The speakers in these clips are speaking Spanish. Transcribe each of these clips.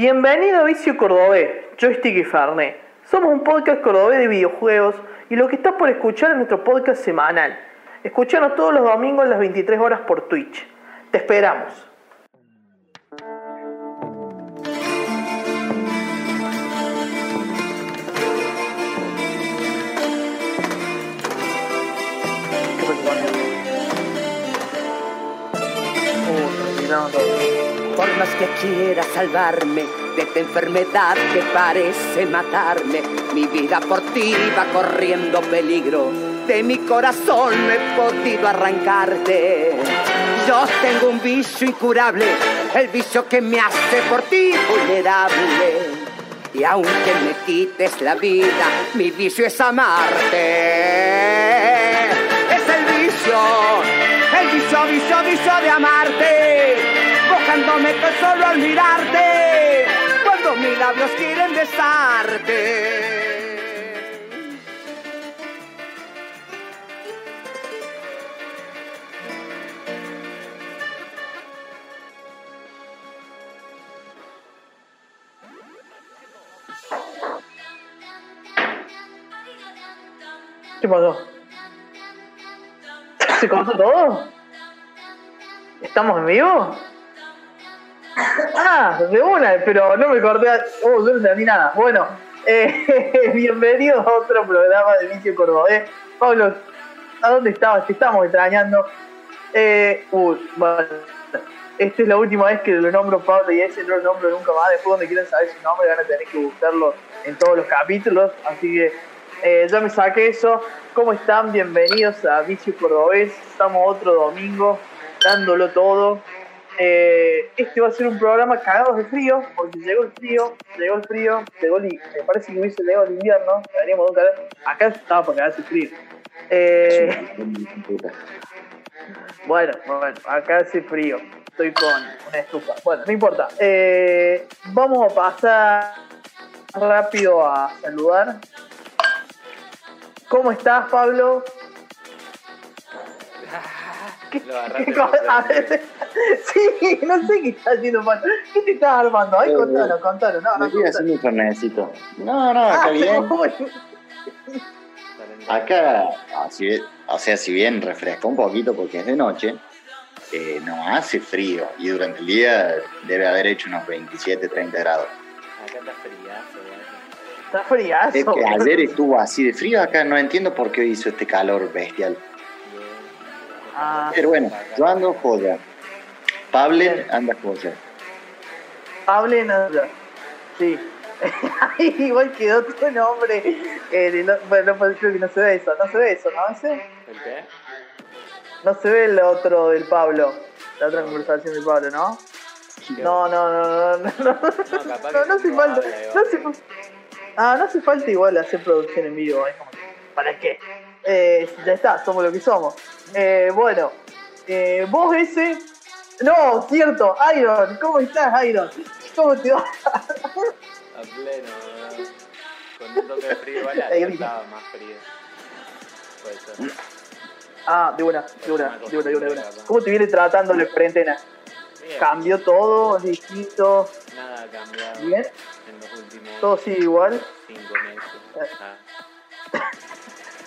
Bienvenido a Vicio Cordobés, Joystick y Farné. Somos un podcast cordobés de videojuegos y lo que estás por escuchar es nuestro podcast semanal. Escúchanos todos los domingos a las 23 horas por Twitch. Te esperamos. Más que quiera salvarme de esta enfermedad que parece matarme, mi vida por ti va corriendo peligro. De mi corazón no he podido arrancarte. Yo tengo un vicio incurable, el vicio que me hace por ti vulnerable. Y aunque me quites la vida, mi vicio es amarte. Es el vicio, el vicio, vicio, vicio de amarte. Buscándome que solo al mirarte, cuando mis labios quieren besarte. ¿Qué pasó? ¿Se cortó todo? ¿Estamos en vivo? Ah, de una, pero no me corté. Oh, no entendí nada. Bueno, eh, bienvenidos a otro programa de Vicio Cordobés. Pablo, ¿a dónde estabas? Te estamos extrañando. Eh, uy, bueno, esta es la última vez que lo nombro Pablo y ese no lo nombro nunca más. Después, donde quieran saber su nombre, van a tener que buscarlo en todos los capítulos. Así que eh, ya me saqué eso. ¿Cómo están? Bienvenidos a Vicio Cordobés. Estamos otro domingo dándolo todo. Eh, este va a ser un programa cagados de frío, porque llegó el frío, llegó el frío, llegó el, me parece que hubiese llegado el invierno, deberíamos de un calor. Acá estaba para cagarse frío. Eh, bueno, bueno, acá hace frío. Estoy con una estufa. Bueno, no importa. Eh, vamos a pasar rápido a saludar. ¿Cómo estás, Pablo? ¿Qué, Lo agarraste? A ver, sí, no sé qué estás haciendo, Pablo. ¿Qué te estás armando? Ay, contalo, contalo. No, no, estoy haciendo un fernecito. No, no, acá Ah, bien. Acá, así, o sea, si bien refresca un poquito porque es de noche, eh, no hace frío y durante el día debe haber hecho unos 27, 30 grados. Acá está friazo, güey. Está friazo. Es que ayer estuvo así de frío acá, no entiendo por qué hizo este calor bestial. Ah, Pero bueno, yo ando joya. Pablo anda joya. Hable nada. Sí. Ay, Igual quedó tu nombre. Eh, no, bueno, no, creo que no se ve eso. No se ve eso, ¿no? ¿Ese? ¿El qué? No se ve el otro del Pablo. La otra conversación del Pablo, ¿no? No, no, no, no, no, no. No, no hace falta. No hace, ah, no hace falta igual hacer producción en vivo. es como, ¿Para qué? Eh, ya está, somos lo que somos. Eh, bueno, eh, vos ese. No, cierto, Iron. ¿Cómo estás, Iron? ¿Cómo te va? A pleno, ¿no? Con un toque de frío, grita. estaba más frío. Puede ser. Ah, de una, de una, de una, de una, de una. ¿Cómo te viene tratando la cuarentena? ¿Cambió todo? ¿Es distinto? Nada ha cambiado ¿Bien? en los últimos ¿Todo sigue igual? cinco meses. Ah,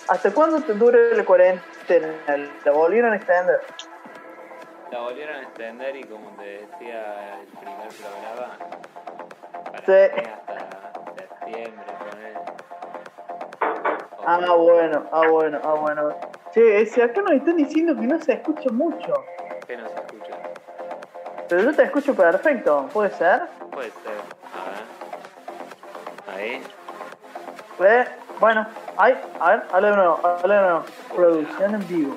¿Hasta cuándo te dura la cuarentena? ¿La volvieron a extender? la volvieron a extender y como te decía el primer programa, para Sí. hasta septiembre, poner. Ah, bueno, ah, bueno, ah, bueno. Che, ese, acá nos están diciendo que no se escucha mucho. ¿Qué no se escucha? Pero yo te escucho perfecto, ¿puede ser? Puede ser. A ver. Ahí. Eh, bueno, ahí, a ver, habla de nuevo, de nuevo. Producción en vivo.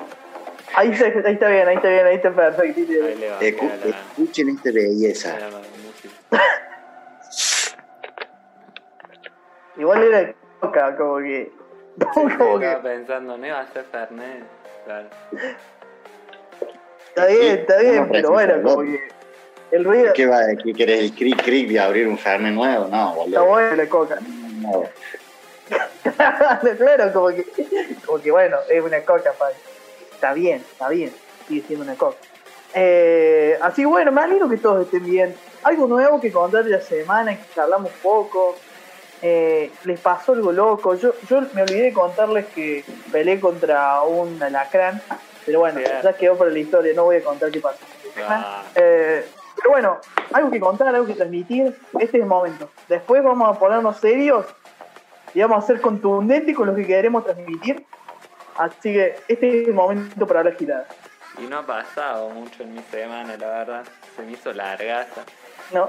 Ahí, se- ahí está bien, ahí está bien, ahí está perfecto. ahí está le Escu- la, escuchen esta a belleza. Igual era coca, como que. Como Estaba que. pensando, ¿no iba a ser Fernet? Claro. Está bien, está bien, No, pero bueno, como que. El ruido ¿Qué, va, ¿Qué querés? ¿El cric cric de abrir un fernet nuevo? No, está boludo. bueno la coca. No. claro, como que, como que bueno, es una coca, padre. Está bien, está bien, sigue siendo una coca. Eh, así bueno, me alegro que todos estén bien. algo nuevo que contar de la semana, que charlamos poco. Eh, les pasó algo loco. Yo, yo me olvidé de contarles que peleé contra un alacrán, pero bueno, Bien. ya quedó para la historia, no voy a contar qué pasó. Ah, Eh, pero bueno, algo que contar, algo que transmitir, este es el momento. Después vamos a ponernos serios y vamos a ser contundentes con lo que queremos transmitir. Así que este es el momento para la girada. y no ha pasado mucho en mi semana, la verdad. Se me hizo largaza. No.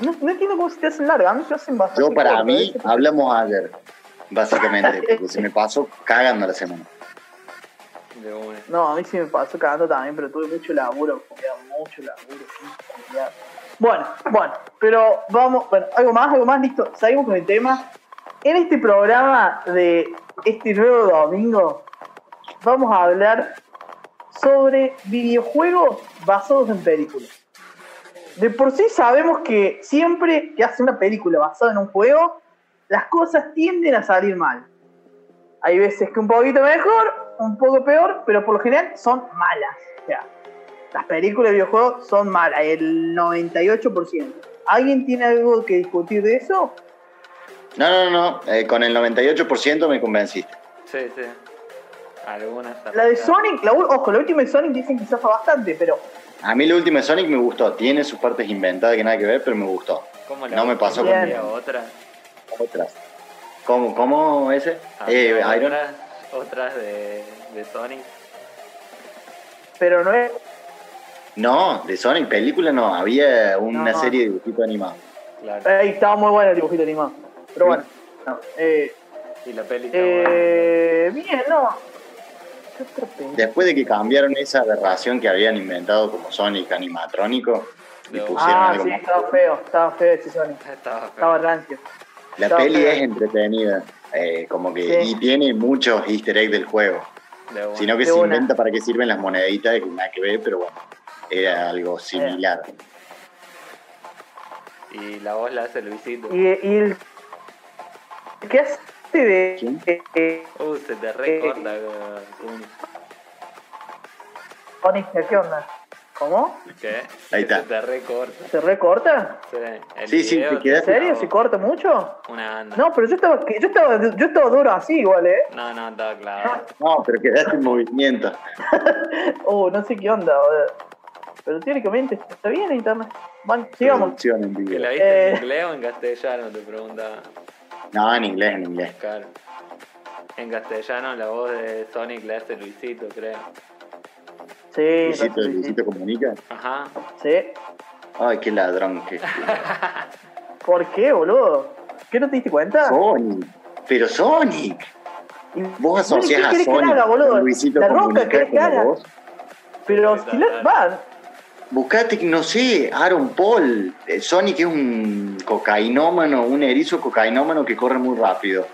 No, no entiendo cómo se te hacen largas, a mí se hacen bastante Yo para mí, ¿eh? hablamos ayer, básicamente, porque se me pasó cagando la semana. De una. No, a mí sí me pasó cagando también, pero tuve mucho laburo, mucho laburo. sí, cuidado. Bueno, bueno, pero vamos, bueno, algo más, algo más, listo, seguimos con el tema. En este programa de este nuevo domingo vamos a hablar sobre videojuegos basados en películas. De por sí sabemos que siempre que hace una película basada en un juego, las cosas tienden a salir mal. Hay veces que un poquito mejor, un poco peor, pero por lo general son malas. O las películas de videojuegos son malas, el 98%. ¿Alguien tiene algo que discutir de eso? No, no, no, eh, con el 98% me convenciste. Sí, sí. Algunas. La de Sonic, la, ojo, la última de Sonic dicen que zafa bastante, pero A mí la última de Sonic me gustó, tiene sus partes inventadas que nada que ver, pero me gustó. ¿Cómo la No me pasó con- otra? Otras. ¿Cómo, cómo ese? Eh, Había Iron. otras, otras de, de Sonic. pero no es. No, de Sonic película no, había una No. serie de dibujitos animados. Claro. Ahí estaba muy bueno el dibujito animado. Pero bueno, no, eh, Y la peli buena. eh, bien, no. ¿Qué otra peli? Después de que cambiaron esa aberración que habían inventado como Sonic animatrónico y pusieron Ah, algo sí, más. estaba feo, estaba feo ese Sonic. Estaba feo. Estaba rancio. La estaba peli feo. es entretenida, eh, como que Sí. y tiene muchos easter eggs del juego, De sino que De se inventa para qué sirven las moneditas, que nada que ver, pero bueno, era algo similar. Y la voz la hace Luisito. Y, y el. ¿Qué hace de. ¿Quién? eh, Uh, se te recorta, eh. Sonic, ¿qué onda? ¿Cómo? ¿Qué? Ahí está. Se te recorta. ¿Se recorta? Sí, el Sí, sí, te ¿En serio? ¿Se corta mucho? Una anda. No, pero yo estaba, yo estaba, yo estaba duro así igual, ¿eh? No, no, estaba claro. No, pero quedaste en movimiento. Oh, no sé qué onda, boludo. Pero teóricamente está bien internet. Bueno, sigamos. Producción en ¿Que vivo. la viste Eh. en inglés o en castellano? Te preguntaba. No, en inglés, en inglés. Claro. En castellano la voz de Sonic la hace Luisito, creo. Sí, Luisito. Luisito comunica. Ajá. Sí. Ay, qué ladrón que. ¿Por qué, boludo? ¿Qué no te diste cuenta? Sonic. Pero Sonic. Y- Vos Bueno, ¿qué asocias a querés que Sonic haga, boludo? Luisito La roca, comunica ¿querés que como haga? vos. Pero si van. Buscate, no sé, Aaron Paul. Eh, Sonic es un cocainómano, un erizo cocainómano que corre muy rápido.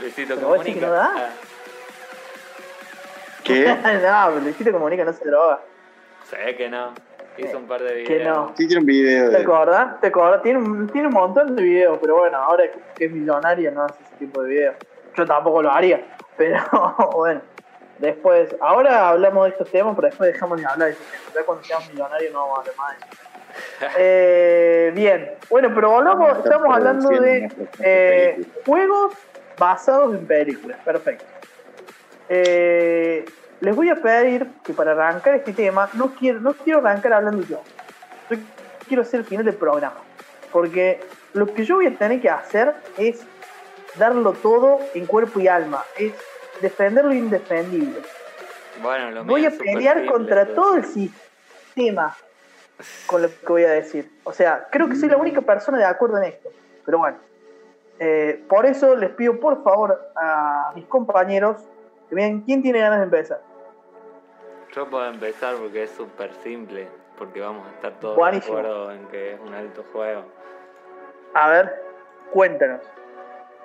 Luisito comunica. que no da. Ah, ¿Qué? no, pero Luisito Comunica no se droga. sé que no. Hizo un par de videos. Que no. Sí, tiene un video ¿Te de. acordás? ¿Te acordás? Tiene, un- tiene un montón de videos, pero bueno, ahora que es millonario no hace ese tipo de videos. Yo tampoco lo haría, pero bueno. Después, ahora hablamos de estos temas, pero después dejamos de hablar de estos temas. Ya cuando seamos millonarios no vamos a hablar más de eso. Eh, bien, bueno, pero volvamos, estamos hablando de eh, juegos basados en películas. Perfecto. Eh, les voy a pedir que para arrancar este tema, no quiero, no quiero arrancar hablando yo. Yo quiero hacer el final del programa. Porque lo que yo voy a tener que hacer es darlo todo en cuerpo y alma. Es defender lo indefendible. Bueno, lo Voy a pelear contra pero- todo el sistema con lo que voy a decir. O sea, creo que soy la única persona de acuerdo en esto. Pero bueno. Eh, por eso les pido por favor a mis compañeros que vean quién tiene ganas de empezar. Yo puedo empezar porque es súper simple. Porque vamos a estar todos Buenísimo. de acuerdo en que es un alto juego. A ver, cuéntanos.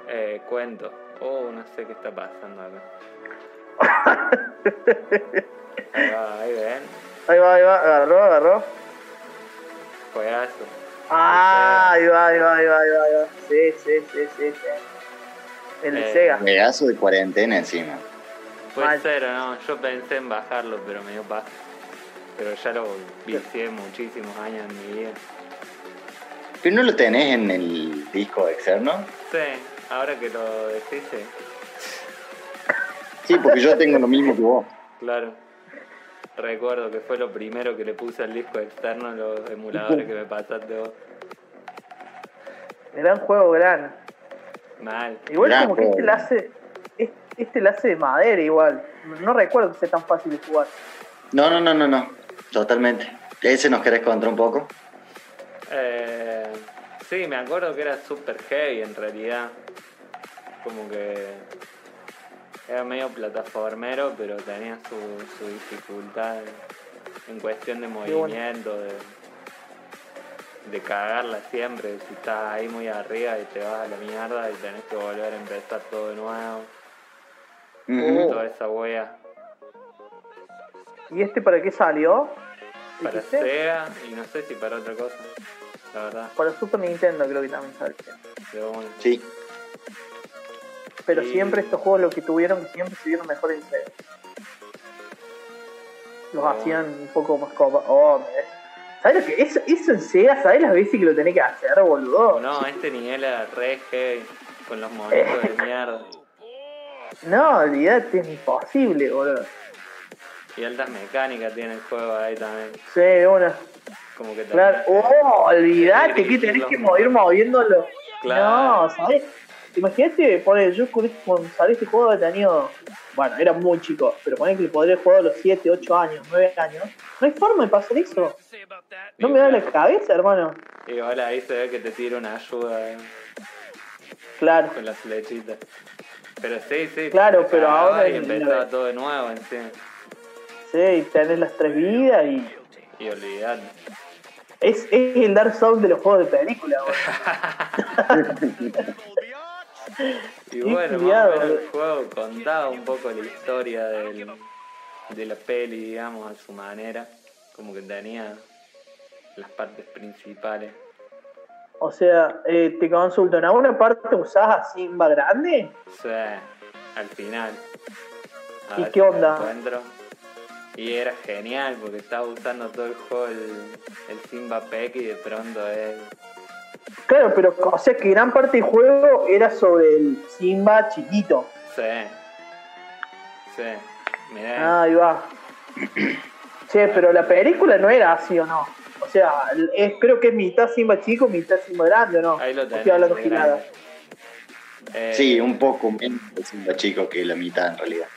Eh, cuento. Oh, no sé qué está pasando acá. Ahí va, ahí ven. Ahí va, ahí va, agarró, agarró. Juegazo. Ah, ahí va, ahí va, ahí va, ahí va, ahí va. Sí, sí, sí, sí, sí. El de Eh, Sega. Pedazo de cuarentena encima. Puede Mal. ser o no, yo pensé en bajarlo, pero me dio paja. Pero ya lo vicié muchísimos años en mi vida. ¿Pero no lo tenés en el disco externo? Sí, ahora que lo decís, sí, Sí, porque yo tengo lo mismo que vos. claro. Recuerdo que fue lo primero que le puse al disco externo los emuladores que me pasaste vos. Gran juego, gran. Mal. Igual Gran como que este la hace. es- Este la hace de madera igual. No recuerdo que sea tan fácil de jugar. No, no, no, no, no. Totalmente. ¿Ese nos querés contar un poco? Eh, sí, me acuerdo que era super heavy en realidad. Como que era medio plataformero, pero tenía su, su dificultad en cuestión de bueno. movimiento, de, de cagarla siempre. Si estás ahí muy arriba y te vas a la mierda y tenés que volver a empezar todo de nuevo. Ujú. Toda esa wea ¿Y este para qué salió? para. Sega y no sé si para otra cosa. La verdad, Para Super Nintendo creo que también salió. una. Sí. Pero Sí. siempre estos juegos lo que tuvieron siempre se vieron mejor en Sega. Los Oh. hacían un poco más copa. Oh, ¿Sabes lo que? Eso, eso en Sega, ¿sabes las veces que lo tenés que hacer, boludo? No, este nivel era re heavy, con los movimientos de mierda. No, olvídate, es imposible, boludo. Y altas mecánicas tiene el juego ahí también. Sí, una. Como que Claro. Oh, olvídate que tenés que mover moviéndolo. Claro. No, ¿sabes? Imagínate, pone, yo con este- cuando salió este juego he tenido, bueno, era muy chico, pero pone que le podría jugar a los 7, 8 años, 9 años. No hay forma de pasar eso. No me da la cabeza, hermano. Y ahora ahí se ve que te tira una ayuda eh, Claro. con las flechitas. Pero sí, sí. Claro, pero ahora Y empezaba todo de nuevo encima. Sí, tenés las tres vidas y. Y olvidate. Es, es el Dark Souls de los juegos de película. Y bueno, más o menos el juego contaba un poco la historia del, de la peli, digamos, a su manera. Como que tenía las partes principales. O sea, eh, te consulto, ¿en alguna parte usás a Simba grande? Sea, al final. A ¿Y qué onda? Y era genial porque estaba usando todo el juego el, el Simba Peck y de pronto él. Claro, pero o sea que gran parte del juego era sobre el Simba chiquito. Sí. Sí. Ah, Mirá. ahí va. Che, pero la película no era así o no. O sea, es, creo que es mitad Simba chico, mitad Simba grande o no. ahí lo tenés. Estoy hablando. Eh, Sí, un poco menos de Simba chico que la mitad en realidad.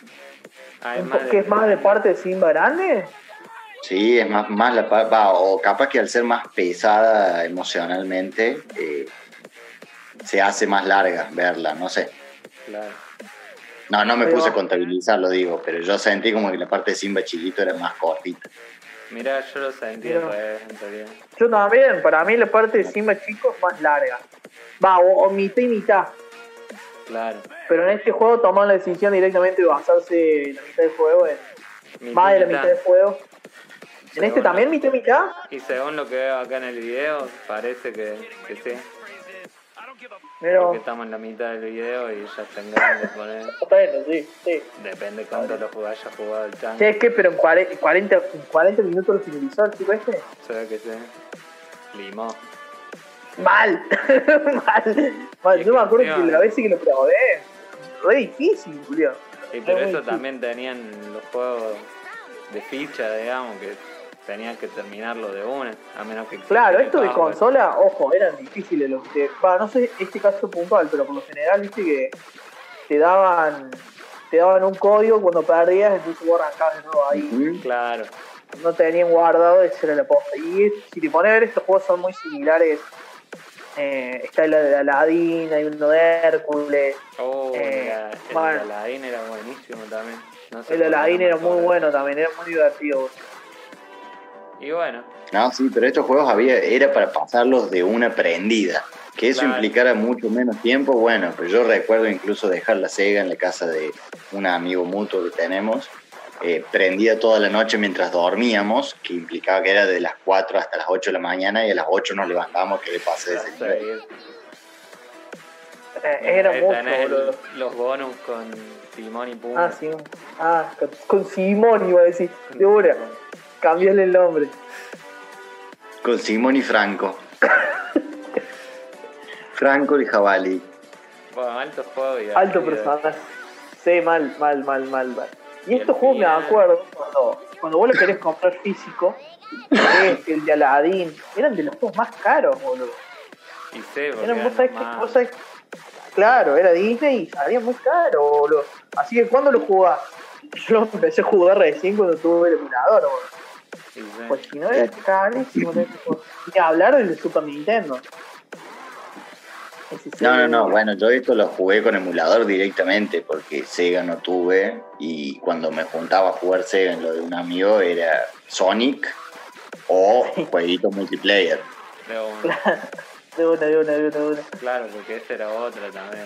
Además ¿Que es más de parte de Simba grande? Sí, es más, más la pa- va, o capaz que al ser más pesada emocionalmente, eh, se hace más larga verla, no sé. Claro. No, no me Pero- puse a contabilizarlo, digo, pero yo sentí como que la parte de Simba chiquito era más cortita. Mirá, yo lo sentí Mira. revés, en realidad. Yo también, para mí la parte de Simba chico es más larga. Va, o, o mitad y mitad. Claro. Pero en este juego toman la decisión directamente de basarse la mitad del juego en más de la mitad. del juego. ¿En este también mitad y mitad? Y según lo que veo acá en el video, parece que, que sí. Pero, Porque estamos en la mitad del video y ya tendrán que poner. bueno, sí, sí. Depende cuánto lo haya jugado el chango. Che, es que, pero en 40, 40, en 40 minutos lo finalizó el chico este. Se ve que sí. Limó. Mal, mal. mal. Yo me acuerdo que la vez que lo probé, re difícil, Julio. Y pero eso también tenían los juegos de ficha, digamos, que tenían que terminarlo de una, a menos que Claro, esto de consola, ojo, eran difíciles los que. Va, no sé este caso puntual, pero por lo general, viste que te daban. Te daban un código cuando perdías, entonces vos arrancabas de nuevo ahí. Claro, No tenían guardado, esa era la posta. Y si te pones a ver, estos juegos son muy similares. Eh, está el de Aladdin, hay uno de Hércules. oh, Eh, mira, el Aladdin era buenísimo también. No sé El Aladdin era muy bueno también, era muy divertido. Y bueno, No, sí, pero estos juegos había, era para pasarlos de una prendida. Que eso Claro. implicara mucho menos tiempo, bueno, pero yo recuerdo incluso dejar la Sega en la casa de un amigo mutuo que tenemos, eh, prendida toda la noche mientras dormíamos, que implicaba que era de las 4 hasta las 8 de la mañana y a las 8 nos levantábamos que le pasé ese nivel. Eh, era mucho, los bonus con Timón y Pumba. Ah, sí. Ah, con, con Simón iba a decir. De una. Cambiale el nombre. Con Simón y Franco. Franco y Jabalí. Bueno, alto juego y Alto personaje. Sí, mal, mal, mal, mal, mal. Y estos juegos me acuerdo cuando, cuando vos lo querés comprar físico, este, el de Aladdin, eran de los juegos más caros, boludo. Y sé, Eran, vos sabés que, más- vos sabés- claro, era Disney y salía muy caro, boludo. Así que cuando lo jugás, yo lo empecé a jugar recién cuando tuve el emulador, boludo. Pues si no era carísimo, Ni hablar del de Super Nintendo. No, no, no. Bueno, yo esto lo jugué con emulador directamente porque Sega no tuve. Y cuando me juntaba a jugar Sega en lo de un amigo era Sonic o jueguito multiplayer. De una. De una, de una, de una, de una. Claro, porque ese era otro también.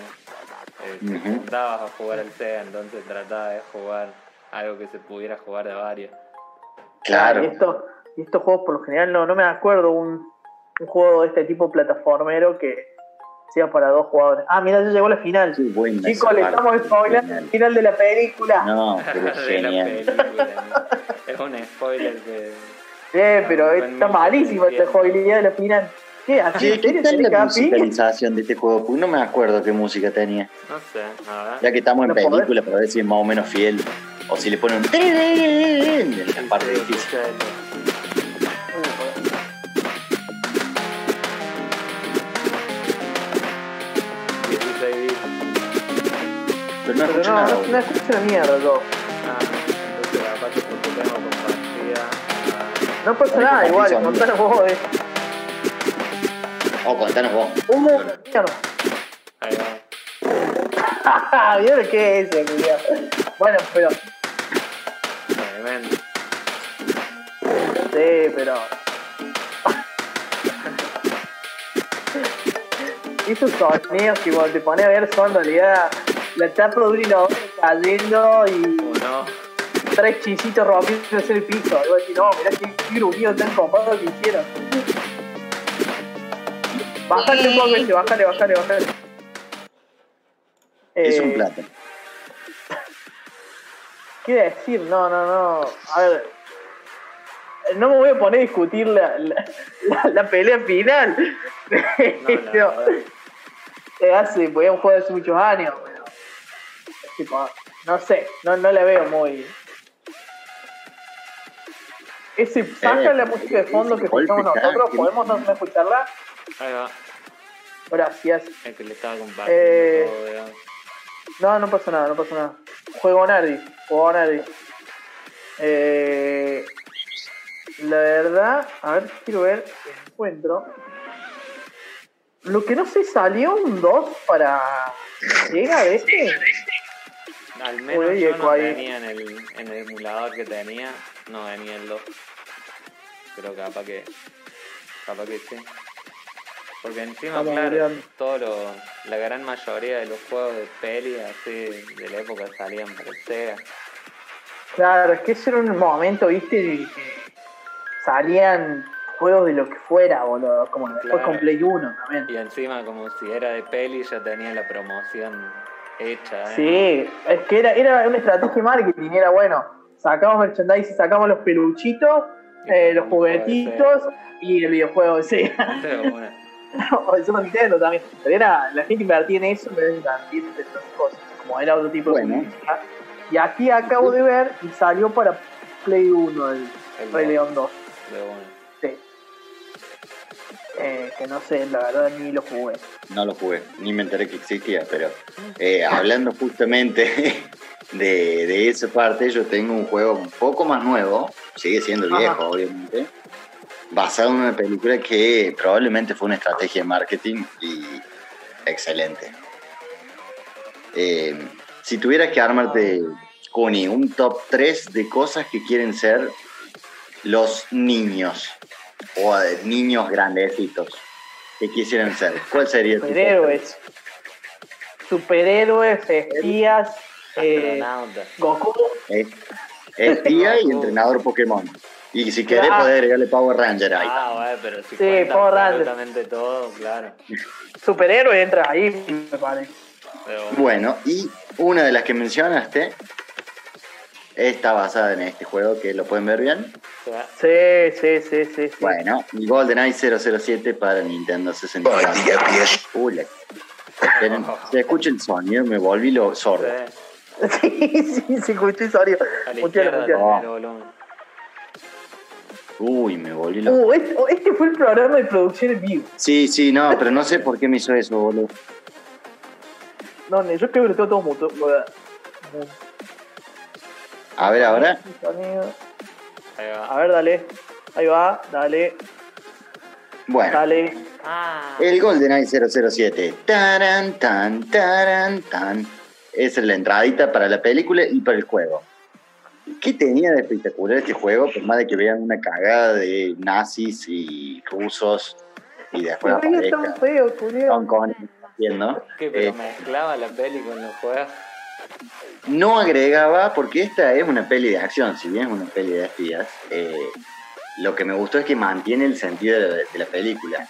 Eh, te juntabas a jugar al Sega, entonces trataba de jugar algo que se pudiera jugar de varios. Claro. Y, esto, y estos juegos por lo general no, no me acuerdo un, un juego de este tipo plataformero que sea para dos jugadores. Ah, mira, ya llegó la final. Qué buena Chicos, le estamos spoilando el final de la película. No, pero es genial. película. es un spoiler que. Eh, pero está mito, malísima esta jugabilidad de la final. ¿Qué? ¿Así en ¿qué tal ¿Tenés la musicalización de este juego? Porque no me acuerdo qué música tenía. No sé, a ver. Ya que estamos en ¿No podés? película, para ver si es más o menos fiel. O si le ponen un... en la parte Sí, difícil. Pero no no, nada. no, escucho la mierda yo. Ah, entonces aparte porque tengo compartida. ah, No pasa nada, igual, contanos vos de Oh, contanos vos. Uh, mierda. Ahí va. ¿Vieron qué es ese, culiao? Bueno, pero. Tremendo. Sí, pero. Esos sonidos que cuando te pones a ver son en realidad la tapa de un inodoro cayendo y ¿O no? tres chisitos rompiéndose el piso. Y decís, no, mirá qué, gruñido tan copado que hicieron. Bájale un poco ese, bájale, bájale, bájale. Es Eh, un plato. ¿Qué decir? No, no, no. A ver. No me voy a poner a discutir la, la, la- la pelea final. No, Pero, verdad. eh, hace, pues, un juego de hace muchos años. Tipo, no sé, no, no la veo muy. Ese, saca Eh, la música de fondo que escuchamos nosotros, que- ¿podemos no, escucharla? Ahí va. Gracias. El que le estaba compartiendo Eh, todo. No, no pasa nada, no pasa nada. Juego Nardi, juego Nardi. Eh, la verdad, a ver, quiero ver si encuentro. Lo que no sé, salió un 2 para Llega de este. Al menos Uy, yo eco no ahí. tenía en el, en el emulador que tenía, no venía el 2. Pero capaz que. Capaz que sí. Porque encima, Estamos claro, mirando. todo lo- la gran mayoría de los juegos de peli así de la época salían para el Sega. Claro, es que ese era un momento, viste, de que salían juegos de lo que fuera, boludo. Como después Claro. con Play 1 también. Y encima, como si era de peli, ya tenía la promoción hecha. ¿eh? Sí, es que era, era una estrategia de marketing, era bueno. Sacamos merchandising, sacamos los peluchitos, eh, los juguetitos y el videojuego de. Pero bueno, o el Super Nintendo también. Pero era, la gente invertía en eso en vez de invertir en otras cosas, como era otro tipo de Bueno. publicidad. Y aquí acabo de ver y salió para Play 1 el el Rey dos, León 2. de bueno. Sí. Eh, que no sé, la verdad ni lo jugué. No lo jugué, ni me enteré que existía, pero eh, hablando justamente de, de esa parte, yo tengo un juego un poco más nuevo, sigue siendo Ajá. viejo, obviamente, basado en una película que probablemente fue una estrategia de marketing y excelente. Eh, si tuvieras que armarte, Kuni, un top 3 de cosas que quieren ser los niños o eh, niños grandecitos que quisieran ser, ¿cuál sería Superhéroes. Superhéroes, espías, eh. Goku. Eh, espía y entrenador Pokémon. Y si querés, Ah. podés agregarle Power Ranger ahí. Ah, bueno, pero si Sí, Power Ranger. absolutamente todo, claro. Superhéroe entra ahí, me parece. Bueno, y una de las que mencionaste está basada en este juego que lo pueden ver bien. Sí, sí, sí, sí. sí. Bueno, y GoldenEye 007 para Nintendo 64. Uy, la- Esperen, se escucha el sonido, me volví lo sordo. sí, Sí, sí, sí, escuché el sonido. Uy, me volví lo. Uh, este, este fue el programa de producción en vivo. Sí, sí, no, pero no sé por qué me hizo eso, boludo. No, yo creo que lo tengo todo muto. A ver, ahora. Sonido. Ahí va. A ver, dale. Ahí va, dale, Bueno, dale. Ah, el GoldenEye 007. Taran, tan, taran, tan. Esa es la entradita para la película y para el juego. ¿Qué tenía de espectacular este juego? Por más de que vean una cagada de nazis y rusos y después es tan aparezca feo. Hong Kong haciendo. que pero Eh, mezclaba la peli con los juegos. No agregaba, porque esta es una peli de acción, si bien es una peli de espías, eh, lo que me gustó es que mantiene el sentido de la, de la película.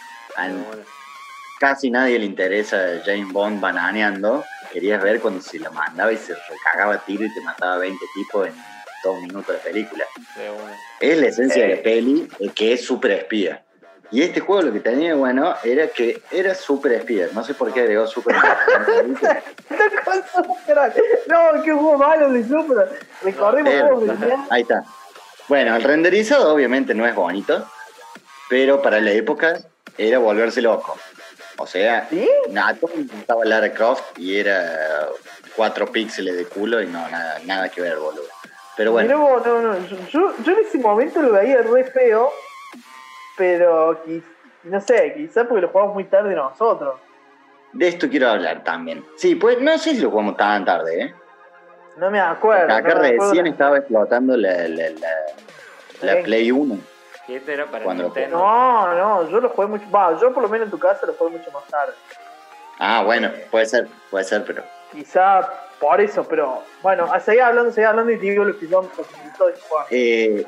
Casi nadie le interesa James Bond bananeando. Querías ver cuando se la mandaba y se recagaba tiro y te mataba 20 tipos en dos minutos de película. de. Es la esencia de Eh. la peli, eh, que es súper espía. Y este juego lo que tenía bueno era que era súper espía. No sé por qué agregó súper espía. No, qué juego malo de Supra. Recorrimos juegos. Ahí está. Bueno, el renderizado obviamente no es bonito, pero para la época era volverse loco. O sea, ¿Sí? nada, todo estaba Lara Croft y era cuatro píxeles de culo y no, nada, nada que ver, boludo. Pero Mirá bueno, vos, no, no. Yo, yo, yo en ese momento lo veía re feo, pero no sé, quizás porque lo jugamos muy tarde nosotros. de esto quiero hablar también. Sí, pues no sé si lo jugamos tan tarde, ¿eh? No me acuerdo. Acá no me acuerdo. recién estaba explotando la, la, la. Play 1. Y este era para Cuando- Nintendo. No, no, yo lo jugué mucho. Va, yo por lo menos en tu casa lo jugué mucho más tarde. Ah, bueno, puede ser, puede ser, pero Quizá por eso, pero bueno, a seguir hablando, seguir hablando y te digo lo que yo me. Eh,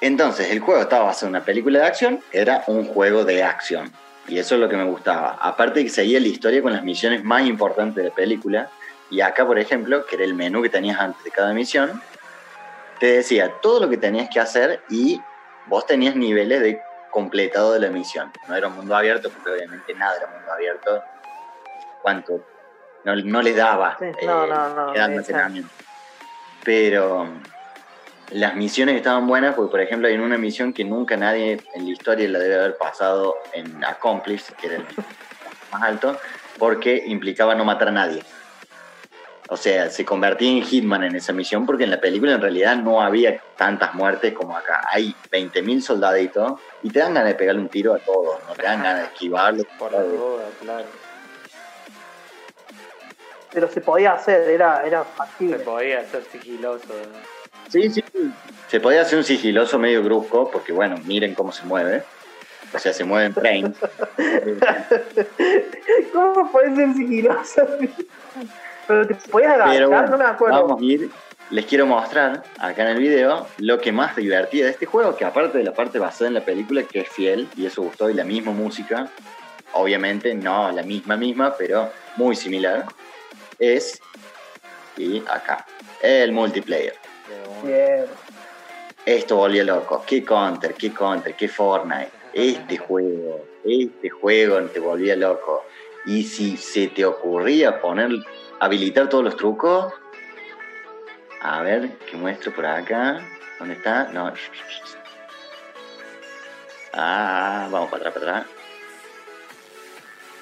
entonces, el juego estaba basado en una película de acción, era un juego de acción. Y eso es lo que me gustaba. Aparte que seguía la historia con las misiones más importantes de la película. Y acá, por ejemplo, que era el menú que tenías antes de cada misión, te decía todo lo que tenías que hacer y vos tenías niveles de completado de la misión. No era un mundo abierto, porque obviamente nada era mundo abierto. ¿Cuánto? No, no les daba Sí, no, eh, no, no, de. Pero las misiones estaban buenas porque, por ejemplo, hay una misión que nunca nadie en la historia la debe haber pasado en Accomplish, que era el más alto, porque implicaba no matar a nadie. O sea, se convertía en Hitman en esa misión porque en la película en realidad no había tantas muertes como acá. Hay 20.000 soldaditos y te dan ganas de pegarle un tiro a todos, no te dan ganas de esquivarlo. Por la duda, claro. Pero se podía hacer, era, era Se factible. podía hacer sigiloso. Sí, sí, sí. Se podía hacer un sigiloso medio brusco, porque bueno, miren cómo se mueve. O sea, se mueve en frame. ¿Cómo puede ser sigiloso? Pero te podías agachar, Pero bueno, no me acuerdo. vamos a ir. Les quiero mostrar acá en el video lo que más divertía de este juego, que aparte de la parte basada en la película, que es fiel, y eso gustó, y la misma música, obviamente no la misma misma, pero muy similar, es, y acá, el multiplayer. Esto volvía loco. Qué Counter, qué Counter, qué Fortnite. Este juego, este juego te volvía loco. Y si se te ocurría poner, habilitar todos los trucos, a ver, que muestro por acá. ¿Dónde está? No. Ah, vamos para atrás, para atrás.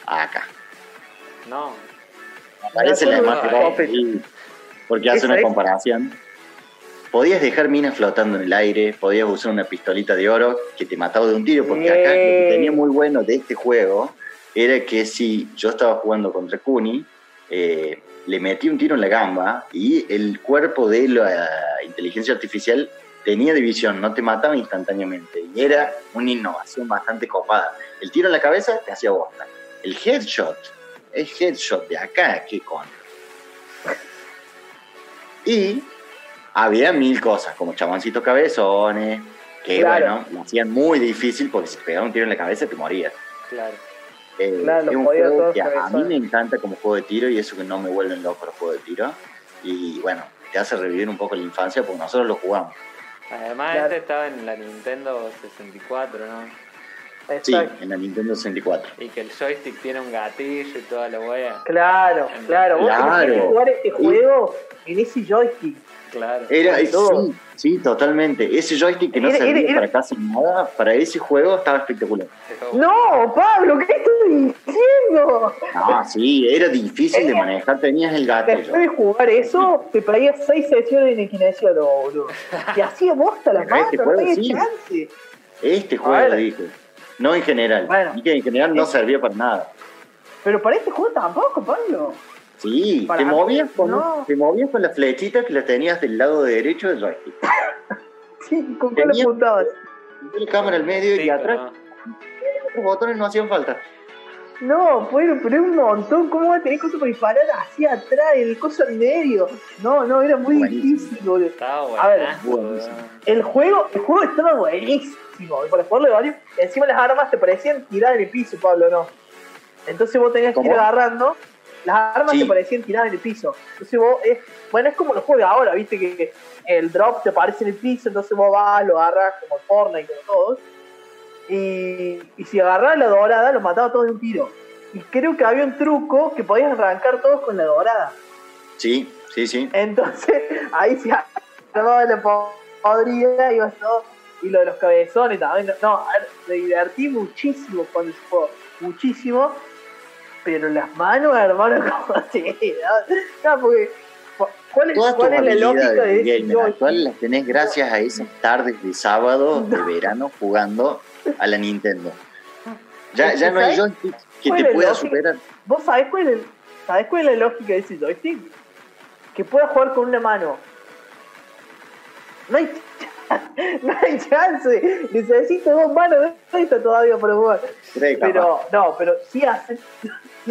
Acá. No, Aparece la imagen porque hace ¿Esa una comparación. Podías dejar minas flotando en el aire, podías usar una pistolita de oro que te mataba de un tiro, porque acá lo que tenía muy bueno de este juego era que si yo estaba jugando contra Kuni, eh, le metí un tiro en la gamba y el cuerpo de la inteligencia artificial tenía división, no te mataba instantáneamente. Y era una innovación bastante copada. El tiro en la cabeza te hacía bosta. El headshot, el headshot de acá, ¿qué con? Y había mil cosas, como chaboncitos cabezones, que Claro. bueno, lo hacían muy difícil porque si te pegaba un tiro en la cabeza te morías. claro. Eh, Claro, es un juego todos que a mí me encanta como juego de tiro y eso que no me vuelven loco los juegos de tiro. Y bueno, te hace revivir un poco la infancia porque nosotros lo jugamos. Además, Claro. este estaba en la Nintendo 64, ¿no? Sí, en la Nintendo 64. Y que el joystick tiene un gatillo y toda la wea. Claro, claro. Vos Claro. tenés que jugar este juego en ese joystick. Claro. Era, todo. sí, sí, totalmente. Ese joystick que no Era- servía era- era- para casi nada, para ese juego estaba espectacular. No, Pablo, ¿qué estoy diciendo? Ah, sí, era difícil de manejar, tenías el gatillo. Después de jugar eso, te pedías seis sesiones de kinesiólogo, boludo. Te hacía bosta la Pero mano, este no juego había sí. chance. Este juego, ver. dije. No en general. Bueno. Y que en general no Sí. servía para nada. Pero para este juego tampoco, Pablo. Sí, Para te mí, movías, con, no. te movías con la flechita que la tenías del lado derecho del joystick. Sí, ¿con qué le Tenía- apuntabas? La cámara al medio Sí, y atrás los botones no hacían falta. No, pero, pero es un montón. ¿Cómo va a tener cosas para disparar hacia atrás, el coso al medio? No, no, era muy Buenísimo. difícil, boludo. Estaba A ver, buenísimo. El juego, el juego estaba buenísimo. y Para jugarlo de varios, encima las armas te parecían tirar en el piso, Pablo, ¿no? Entonces vos tenías que ir agarrando. Las armas Sí. te parecían tirar en el piso. Entonces vos, es, bueno, es como los juegos de ahora, viste que el drop te aparece en el piso, entonces vos vas, lo agarras como Fortnite, como todos. Y, y si agarrabas la dorada, lo mataba todos de un tiro. Y creo que había un truco que podías arrancar todos con la dorada. Sí, sí, sí. Entonces, ahí se armaba la po- podrida, ibas todo. Y lo de los cabezones también. No, me divertí muchísimo cuando se jugó. Muchísimo. Pero las manos, hermano, como así. No, porque. ¿Cuál es, Todas tus cuál es la lógica de de gamer joystick? actual las tenés gracias a esas tardes de sábado, de verano, jugando a la Nintendo. Ya, ya no hay joystick que ¿Cuál te pueda lógica? superar. ¿Vos sabés cuál, es, sabés cuál es la lógica de ese joystick? Que pueda jugar con una mano. No hay, no hay chance. Necesito dos manos. No está todavía para jugar. Pero, no, pero sí hace,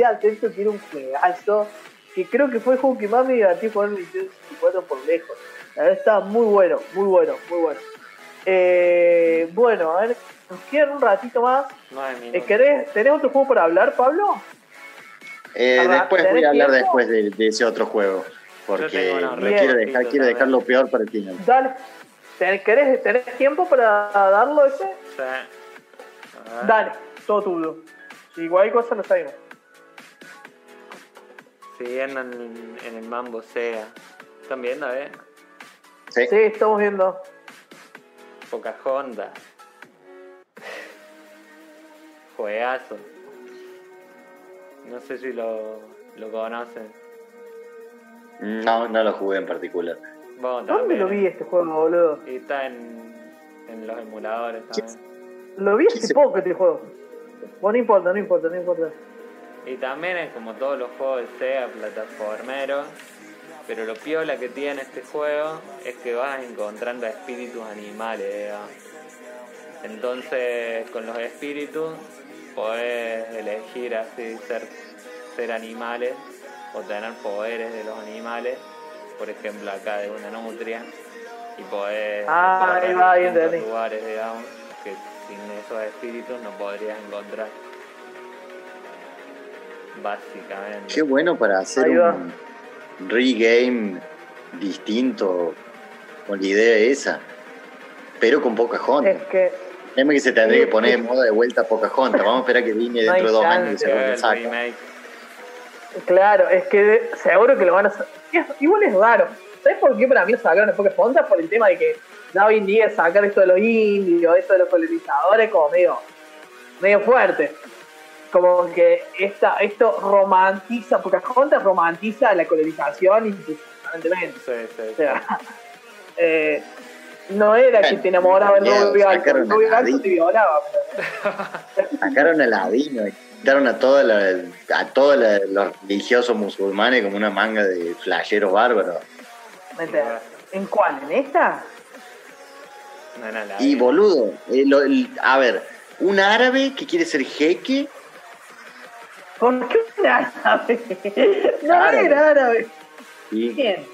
hace esto que era un juegazo. Que creo que fue el juego que más me divertí jugar en Nintendo 64 por lejos. La verdad estaba muy bueno, muy bueno, muy bueno. Eh, bueno, a ver, nos quedan un ratito más. Eh. ¿querés, ¿Tenés otro juego para hablar, Pablo? Eh, después voy ¿tenés a hablar tiempo? después de, de ese otro juego. Porque lo quiero dejar, quiero dejar también. lo peor para el final. Dale. ¿Tenés, querés- ¿Tenés tiempo para darlo ese? Sí. Dale, todo tuyo. Si igual cosa lo sabemos. Siguiendo en, en el Mambo Sea. ¿Están viendo, eh? ¿Sí? Sí, estamos viendo. Pocahontas. Juegazo. No sé si lo, lo conocen. No, no lo jugué en particular. ¿Dónde también, lo vi este juego, boludo? Y está en, en los emuladores también. Lo vi hace poco este juego. Bueno, no importa, no importa, no importa. Y también es como todos los juegos de SEA, plataformeros. Pero lo piola que tiene este juego es que vas encontrando espíritus animales, digamos. Entonces, con los espíritus podés elegir así ser, ser animales o tener poderes de los animales. Por ejemplo, acá de una nutria. Y podés Ah, ahí va, lugares, digamos, que sin esos espíritus no podrías encontrar. Básicamente. Qué bueno para hacer un regame distinto con la idea esa. Pero con Pocahontas. Es que Créeme que se tendría que poner de moda de vuelta Pocahontas. Vamos a esperar que No hay dentro de dos años chance. se saca. remake. Claro, es que seguro que lo van a Igual es raro. ¿Sabes por qué para mí lo sacaron de Pocahontas? Por el tema de que ya hoy en día sacar esto de los indios, esto de los colonizadores, como medio, medio fuerte. Como que esta, esto romantiza, Pocahontas romantiza la colonización impresionantemente. Sí, sí, O sí. sea, eh, no era que te enamoraba el rubio alto, sacaron el rubio alto te violaba. Sacaron a Ladino, quitaron a toda la, a todos los religiosos musulmanes como una manga de flasheros bárbaros. ¿En cuál? ¿En esta? No, no, la- Y boludo, eh, lo- el- a ver, un árabe que quiere ser jeque, ¿Por qué un árabe? No Árabe. era árabe. y ¿Quién?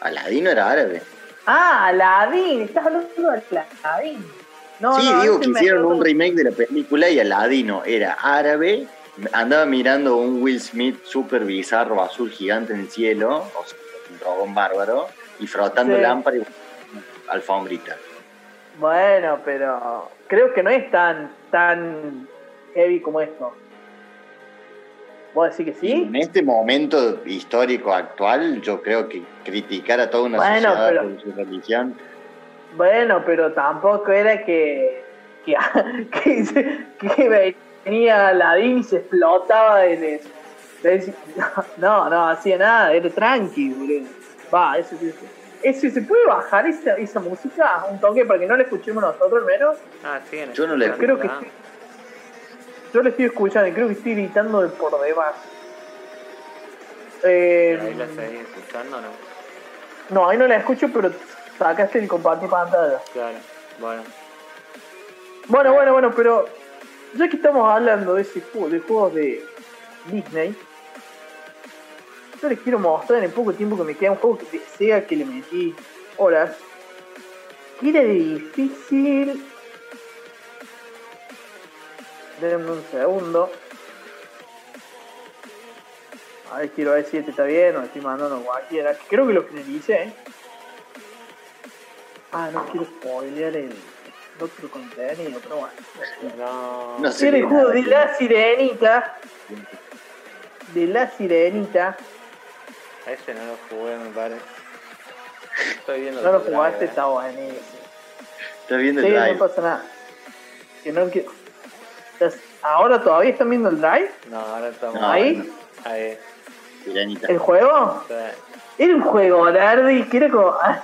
Aladino era árabe. Ah, Aladín. Estás hablando de Aladín. No, sí, no, digo que hicieron un remake de la película y Aladino era árabe, andaba mirando un Will Smith super bizarro, azul gigante en el cielo, o sea, un dragón bárbaro y frotando Sí. lámpara y alfombrita. Bueno, pero creo que no es tan, tan heavy como esto. ¿Vos decís que sí? En este momento histórico actual, yo creo que criticar a toda una Bueno, sociedad pero- por su religión, Bueno, pero tampoco era que, que, que, que venía Ladín y se explotaba en eso. No, no hacía nada, era tranqui, boludo. Va, eso, eso, eso, ¿se puede bajar esa, esa música un toque para que no la escuchemos nosotros al menos? Ah, sí, en Yo no le- Creo que sí. Yo le estoy escuchando y creo que estoy gritando de por demás. Eh, Ahí la seguís escuchando, ¿no? no, ahí no la escucho, pero sacaste el compartir pantalla. Claro, bueno. Bueno, bueno, bueno, pero ya que estamos hablando de ese juego, de juegos de Disney, yo les quiero mostrar en el poco tiempo que me queda un juego que sea que le metí horas. que Era difícil. Denme un segundo. A ver, quiero ver si este está bien o estoy mandando cualquiera. Creo que lo finalicé. ¿eh? Ah, no quiero spoilear el otro contenido, pero bueno. No, No sé. El juego de la sirenita. De la sirenita. a ese no lo jugué, me parece. Estoy viendo No lo jugaste, eh. está buenísimo. Estás viendo Sí, el no drive. pasa nada. Que no que- Estás- ¿Ahora todavía están viendo el drive? No, ahora estamos No, ¿Ahí? no. Ahí. Sirenita. ¿El juego? Sí. Era un juego que era como. ah,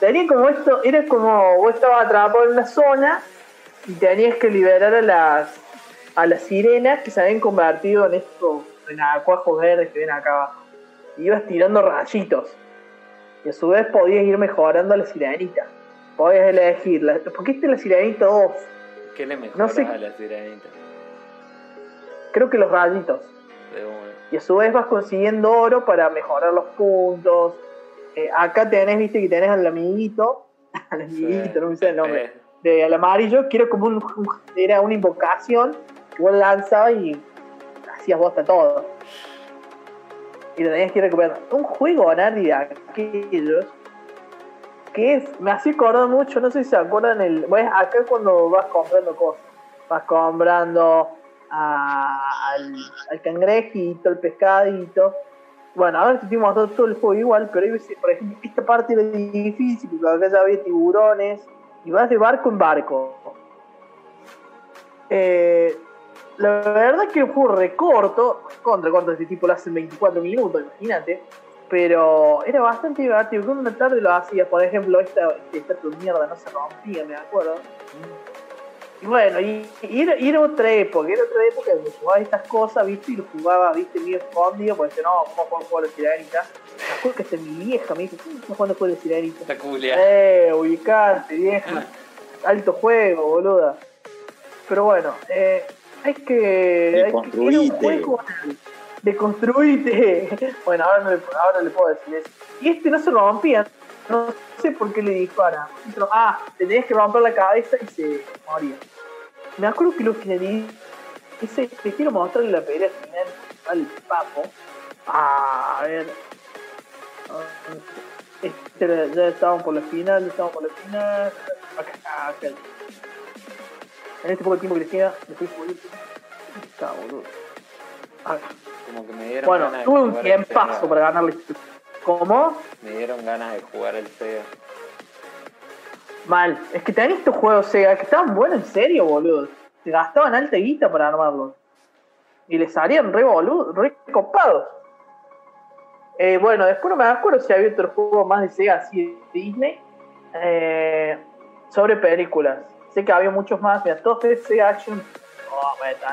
Tenía como esto, era como vos estabas atrapado en una zona y tenías que liberar a las a las sirenas que se habían convertido en estos en acuajos verdes que ven acá abajo. Y ibas tirando rayitos. Y a su vez podías ir mejorando a la sirenita. Podías elegir. La, porque esta es la sirenita 2. ¿Qué le mejoras No sé. a la sirenita? Creo que los rayitos. Y a su vez vas consiguiendo oro para mejorar los puntos. Eh, acá tenés, viste que tenés al amiguito, al amiguito, no me sé el nombre, Eh, de al amarillo, que era como un, era una invocación que vos lanzabas y hacías bosta todo. Y lo tenías que ir recuperando. Un juego nadie de aquellos que es, me hacía acordar mucho, no sé si se acuerdan el. Bueno, acá cuando vas comprando cosas, vas comprando al, al cangrejito, el pescadito. Bueno, ahora estoy todo el juego igual, pero por ejemplo, esta parte era difícil porque acá ya había tiburones y vas de barco en barco. Eh, la verdad es que juego recorto, contra corto este tipo lo hace en 24 minutos, imagínate. Pero era bastante divertido. Con una tarde lo hacía, por ejemplo, esta, esta tu mierda no se rompía, me acuerdo. Y bueno, y, y era, y era otra época, era otra época donde jugaba estas cosas, viste, y lo jugaba, viste, medio escondido, porque no, vamos a jugar juego de sirenita. Me acuerdo que hasta mi vieja me dijo, ¿cómo jugando juego de sirenita? Está culia. Eh, ubicarte, vieja. Alto juego, boluda. Pero bueno, eh, hay que. hay que- era un juego Deconstruite. Bueno, ahora no le, ahora le puedo decir eso. Y este no se rompía. No sé por qué le dispara. Ah, le tenías que romper la cabeza y se moría. Me acuerdo que lo que le di. Dice, te quiero mostrarle la pelea final al papo. A ver. Este, ya estaban por la final, ya estaban por la final. Acá, acá. En este poco tiempo que les queda, después morir. Está, boludo. Acá. Como que me dieron Bueno, ganas de tuve un jugar el tiempazo Sega. para ganarle. ¿Cómo? Me dieron ganas de jugar el Sega. Mal. Es que tenían estos juegos Sega que estaban buenos en serio, boludo. Se gastaban alta guita para armarlos. Y les salían re boludo, re copados. Eh, bueno, después no me acuerdo si había otro juego más de Sega así de Disney. eh, sobre películas. Sé que había muchos más. Mira, todos de Sega Action. Oh, obviamente.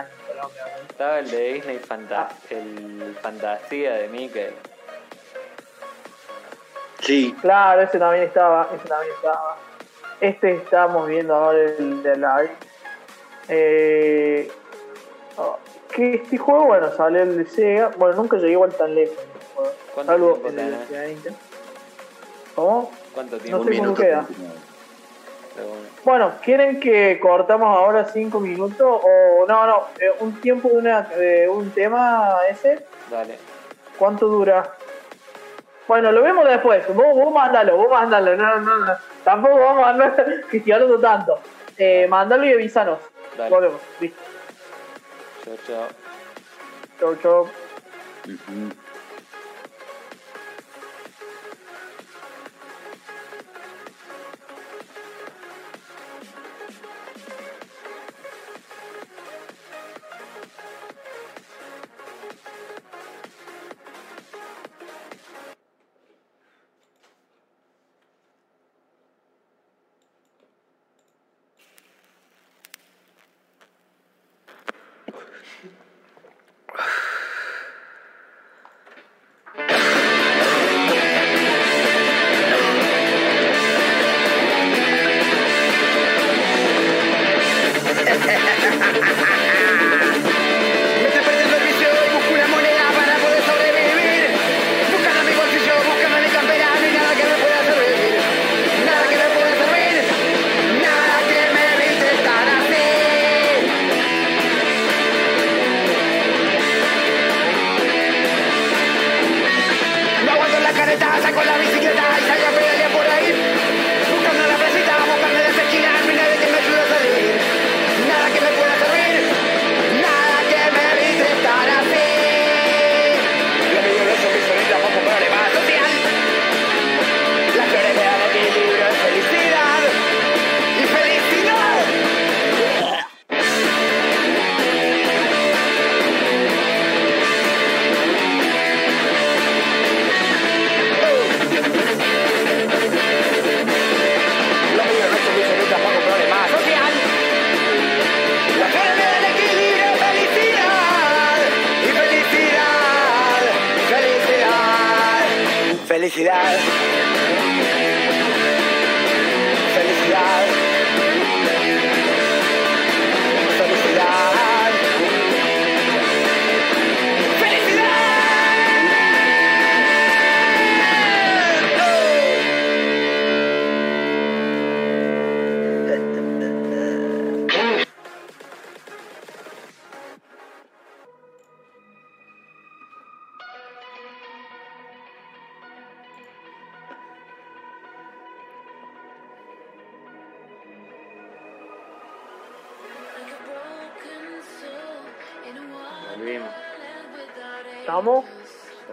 Estaba el de Disney Fanta el Fantasía de Mickey. Sí, Claro, ese también estaba, ese también estaba. Este estamos viendo ahora el de live. Eh, oh, que este juego, bueno, sale el de Sega. Bueno, nunca llegué igual tan lejos. ¿Cuánto Salvo tiempo el de. ¿Cómo? ¿Cuánto No tiempo? sé un cómo minuto. queda. 39. Bueno, ¿quieren que cortamos ahora 5 minutos? O no, no, eh, un tiempo de, una, de un tema ese. Dale. ¿Cuánto dura? Bueno, lo vemos después. Vos, vos mandalo, vos mandalo. No, no, no. Tampoco vamos a andar gestionando tanto. Eh, mandalo y avísanos. Dale. Volvemos. Listo. Chao, chao. Chau, chau. Ujú. Me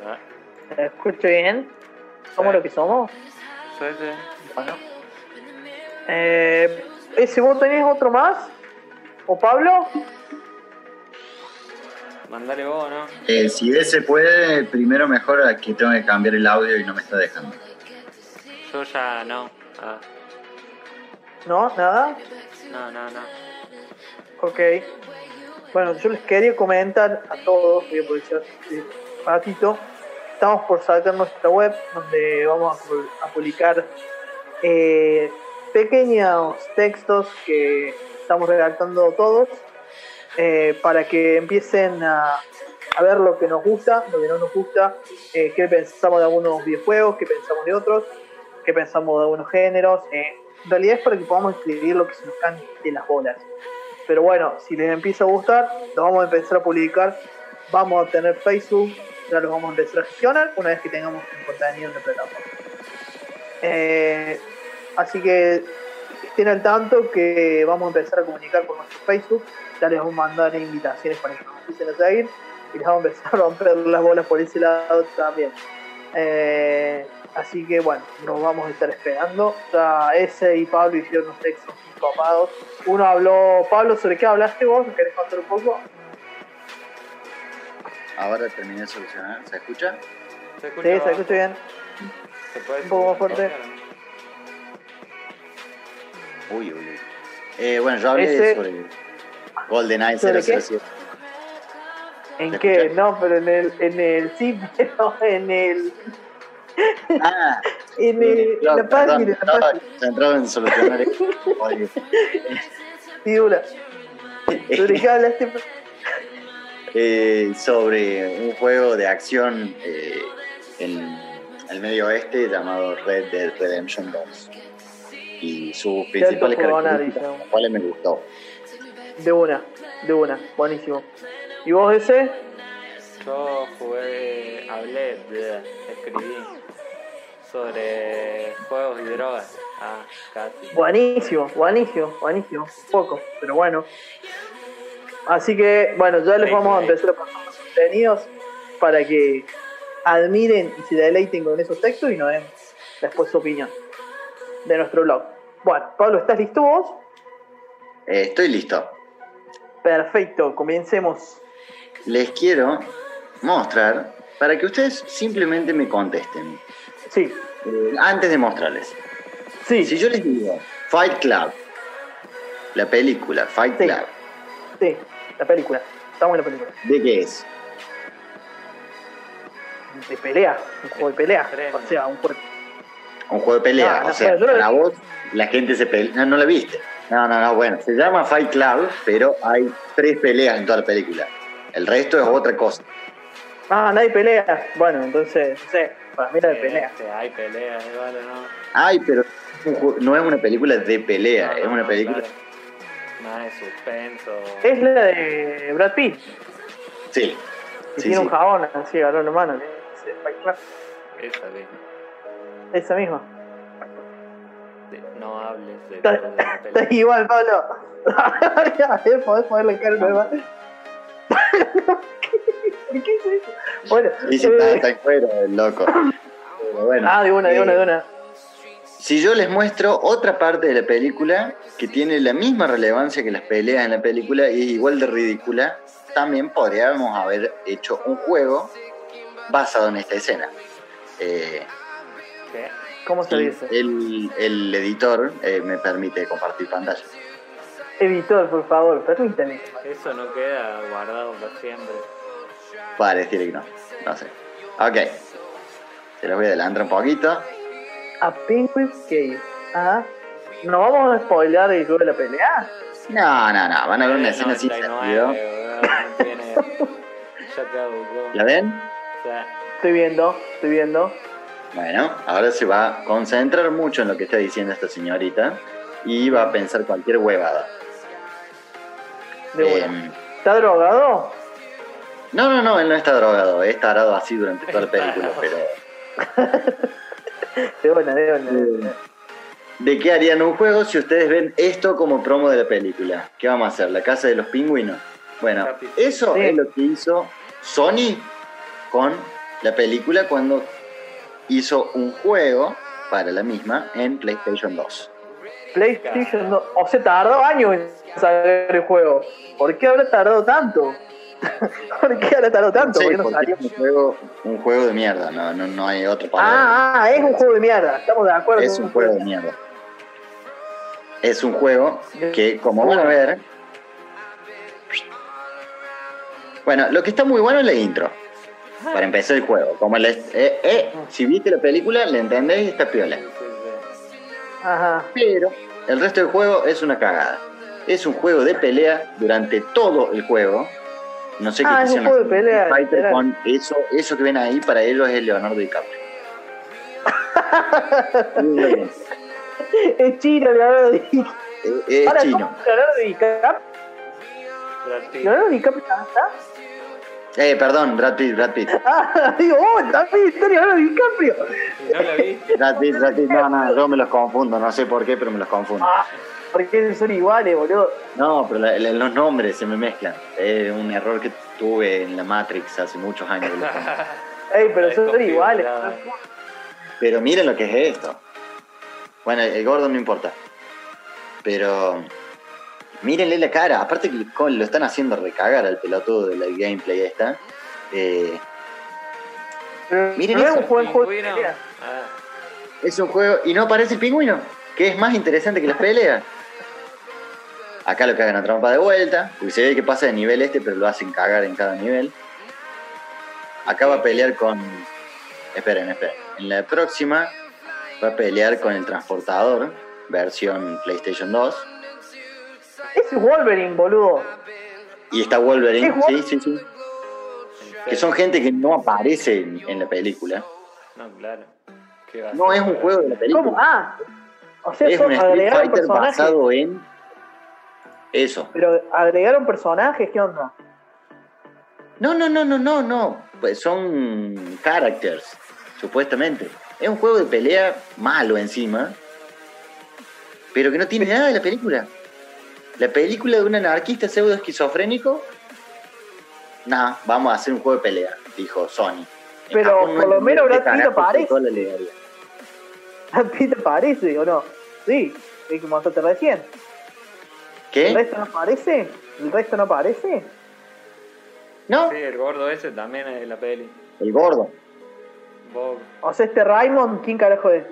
Ah, ¿Me escucho bien? ¿Somos Sí. lo que somos? sí, sí. Bueno. Eh, ¿Ese vos tenés otro más? ¿O Pablo? Mandale vos, ¿no? Eh, si ese puede, primero mejor que tengo que cambiar el audio y no me está dejando. Yo ya no. Ah, ¿No? ¿Nada? no, no, no. Ok. Bueno, yo les quería comentar a todos, voy a aprovechar este ratito. Estamos por sacar nuestra web donde vamos a, pu- a publicar eh, pequeños textos que estamos redactando todos eh, para que empiecen a, ver lo que nos gusta, lo que no nos gusta, eh, qué pensamos de algunos videojuegos, qué pensamos de otros, qué pensamos de algunos géneros. eh. en realidad es para que podamos escribir lo que se nos cante de las bolas. Pero bueno, si les empieza a gustar, lo vamos a empezar a publicar. Vamos a tener Facebook, ya lo vamos a empezar a gestionar una vez que tengamos el contenido en la plataforma. Eh, así que estén al tanto que vamos a empezar a comunicar por nuestro Facebook. Ya les vamos a mandar invitaciones para que nos empiecen a seguir y les vamos a empezar a romper las bolas por ese lado también. Eh, así que bueno, nos vamos a estar esperando. Ya ese y Pablo hicieron unos textos muy copados. Uno habló, Pablo, ¿sobre qué hablaste vos? ¿Me querés contar un poco? Ahora terminé de solucionar. ¿Se escucha? ¿Se Sí, se escucha bien. ¿Se puede Un poco más fuerte. Uy, uy, uy. Eh, bueno, yo hablé Ese- sobre GoldenEye ¿Sobre qué? 007. ¿En ¿Me qué? escuchás? No, pero en el, en el, sí, pero en el, Ah, en, el, en no, la perdón, página, en la centrado en solucionar esto. Oye, Sí, dura. ¿Sobre qué hablaste? eh, sobre un juego de acción eh, en el medio oeste llamado Red Dead Redemption 2 y sus principales características, las cuales me gustó. De una, de una, buenísimo. ¿Y vos ese? Yo jugué, hablé, bleh, escribí sobre juegos y drogas. Ah, casi. Buenísimo, buenísimo, buenísimo. Poco, pero bueno. Así que, bueno, ya les vamos a empezar a pasar los contenidos para que admiren y se deleiten con esos textos y nos den después su opinión de nuestro blog. Bueno, Pablo, ¿estás listo vos? Eh, estoy listo. Perfecto, comencemos. Les quiero mostrar para que ustedes simplemente me contesten. Sí, Eh, antes de mostrarles. sí, Si yo les digo Fight Club, la película Fight Sí. Club, sí, la película. Está buena la película. ¿de qué es? De pelea, un juego de pelea. O sea, un juego. Un juego de pelea. No, no o sea, para vos la gente se pelea. No, no la viste. No, no, no, bueno, se llama Fight Club, pero hay tres peleas en toda la película. El resto es otra cosa. Ah, nadie pelea. Bueno, entonces, no sé, para mí era de pelea. Este, hay peleas, igual o no. Ay, pero no es una película de pelea, No, es no, una no, película. Más de suspenso. Es la de Brad Pitt, Sí. que Sí, tiene sí. un jabón así, agarró la mano. Esa misma. Esa misma. No hables de, Está, de la está película. igual, Pablo. A ver, podés ponerle cara nueva. ¿Por qué hizo eso? Bueno, sí, eh, está, en cuero el loco. Pero bueno, ah, de una, de eh, una, de una. Si yo les muestro otra parte de la película que tiene la misma relevancia que las peleas en la película y es igual de ridícula, también podríamos haber hecho un juego basado en esta escena. Eh, ¿Qué? ¿Cómo se dice? el, el editor eh, me permite compartir pantalla. Editor, por favor, permítame. Eso no queda guardado para siempre. Pareciera que no, no sé. Ok, se los voy a adelantar un poquito. A Penguin Cave. Ah, ¿no vamos a spoilear el juego de la pelea? No, no, no, van a ver una escena sin 99, sentido. Ya caducó. ¿La ven? Estoy viendo, estoy viendo. Bueno, ahora se va a concentrar mucho en lo que está diciendo esta señorita y va a pensar cualquier huevada. De Eh. ¿Está drogado? No, no, no, él no está drogado, es tarado así durante toda la película, pero De una, de una. de una. ¿de qué harían un juego si ustedes ven esto como promo de la película? ¿Qué vamos a hacer? ¿La casa de los pingüinos? Bueno, eso Sí. es lo que hizo Sony con la película cuando hizo un juego para la misma en PlayStation 2. PlayStation 2. O sea, tardó años en salir el juego. ¿Por qué habrá tardado tanto? ¿Por qué habrá tardado tanto? Sí, ¿Por qué no salió? es un juego, un juego de mierda, no, no, no hay otra palabra. Ah, ah, es un juego de mierda. Estamos de acuerdo. es un juego de mierda. Es un juego que, como van a ver. Bueno, lo que está muy bueno es la intro. Para empezar el juego. Como la, eh, eh, si viste la película, la entendés y está piola. Ajá. Pero el resto del juego es una cagada. Es un juego de pelea durante todo el juego. No sé qué Ah, es un pelea, Fighter con eso, eso que ven ahí, para ellos es Leonardo DiCaprio. Es chino, Leonardo DiCaprio. Es- es Ahora, chino. ¿cómo Leonardo DiCaprio? ¿Leonardo DiCaprio está? Eh, perdón, Brad Pitt, Brad Pitt. Ah, digo, oh, también está Leonardo DiCaprio. No la viste. Brad Pitt, Brad Pitt, no, no, yo me los confundo, no sé por qué, pero me los confundo. Ah, porque son iguales, boludo. No, pero la- la- los nombres se me mezclan. Es un error que tuve en la Matrix hace muchos años. Ey, pero son iguales. Pero miren lo que es esto. Bueno, el gordo no importa. Pero mírenle la cara. Aparte que lo están haciendo recagar al pelotudo de la gameplay esta. Eh, Miren no es un juego de. Ah, es un juego... Y no aparece el pingüino, que es más interesante que las peleas. Acá lo cagan a trampa de vuelta, porque se ve que pasa de nivel este, pero lo hacen cagar en cada nivel. Acá va a pelear con... Esperen, esperen. En la próxima va a pelear con el transportador, versión PlayStation 2. Ese es Wolverine, boludo. Y está Wolverine, ¿Es Wolverine? sí, sí, sí. ¿en Que son gente que no aparece en, en la película. No, claro. ¿Qué va a No ser? es un juego de la película. ¿Cómo? Ah, o sea, es un Street Fighter personajes. basado en eso. Pero agregaron personajes, ¿qué onda? No, no, no, no, no, no. Pues son characters, supuestamente. Es un juego de pelea malo encima, pero que no tiene nada de la película. La película de un anarquista pseudo esquizofrénico. Nah, vamos a hacer un juego de pelea, dijo Sony. Pero no por lo menos ¿qué Brad Pitt aparece. toda la legalidad? ¿A ti te parece o no? Sí, es como mostraste recién. ¿El ¿Qué? resto no aparece? ¿El resto no aparece? No, Sí, el gordo ese también es de la peli. el gordo. Bob, O sea, este Raymond, ¿quién carajo es?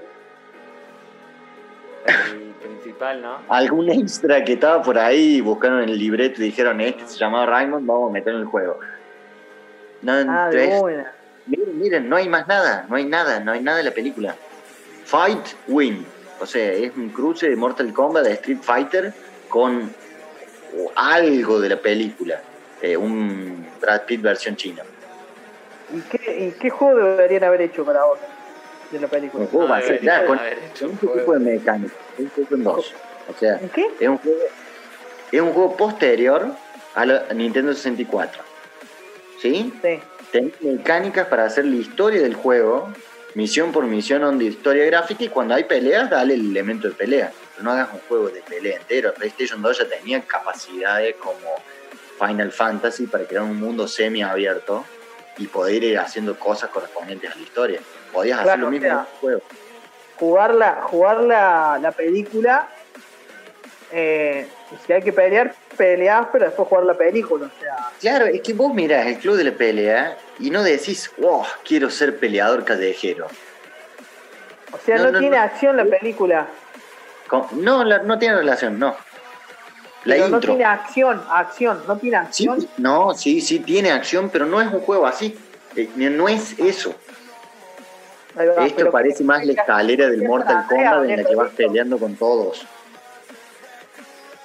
el principal, ¿no? Algún extra que estaba por ahí, buscaron en el libreto y dijeron, este se llamaba Raymond, vamos a meterlo en el juego. No, Ah, de buena. Miren, miren, no hay más nada, no hay nada, no hay nada en la película. Fight, win. O sea, es un cruce de Mortal Kombat, de Street Fighter, con algo de la película. Eh, un Brad Pitt versión china. ¿Y qué, ¿Y qué juego deberían haber hecho para vos de la película? Un juego No con un tipo juego. de mecánica, un juego en dos. O sea, ¿En qué? es un juego, es un juego posterior a la Nintendo 64. ¿Sí? Sí. Tenés mecánicas para hacer la historia del juego, misión por misión, donde historia gráfica, y cuando hay peleas, dale el elemento de pelea. No hagas un juego de pelea entero. PlayStation 2 ya tenía capacidades como Final Fantasy para crear un mundo semi-abierto y poder ir haciendo cosas correspondientes a la historia. Podías hacer lo mismo o sea, en un juego. Jugar la, jugar la, la película. Eh, si hay que pelear, peleás, pero después jugar la película. O sea, Claro, es que vos mirás el club de la pelea y no decís, wow, quiero ser peleador callejero. o sea No, no, no, tiene no. acción la película. No, la- no tiene relación, no. La pero no intro. tiene acción, acción, no tiene Sí, acción. no, sí, sí tiene acción, pero no es un juego así. Eh, No es eso. Va, Esto parece más la escalera del Mortal Kombat en la que vas peleando con todos.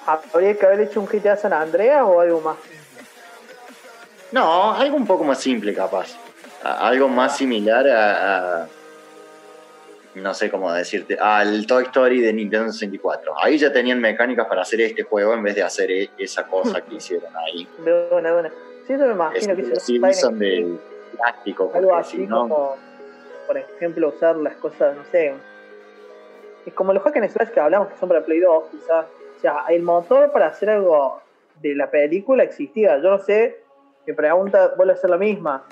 ¿Habría que haber hecho un GTA San Andreas o algo más? No, algo un poco más simple capaz. Algo más similar a, a- no sé cómo decirte, al Toy Story de Nintendo 64. Ahí ya tenían mecánicas para hacer este juego en vez de hacer e- esa cosa que hicieron ahí. De una, de una. Sí, yo me Es imagino que los se son de plástico, algo así si no, como, por ejemplo, usar las cosas, no sé. Es como los hack and slash que hablamos que son para Play 2, quizás. O sea, el motor para hacer algo de la película existía. Yo no sé, mi pregunta vuelve a ser la misma.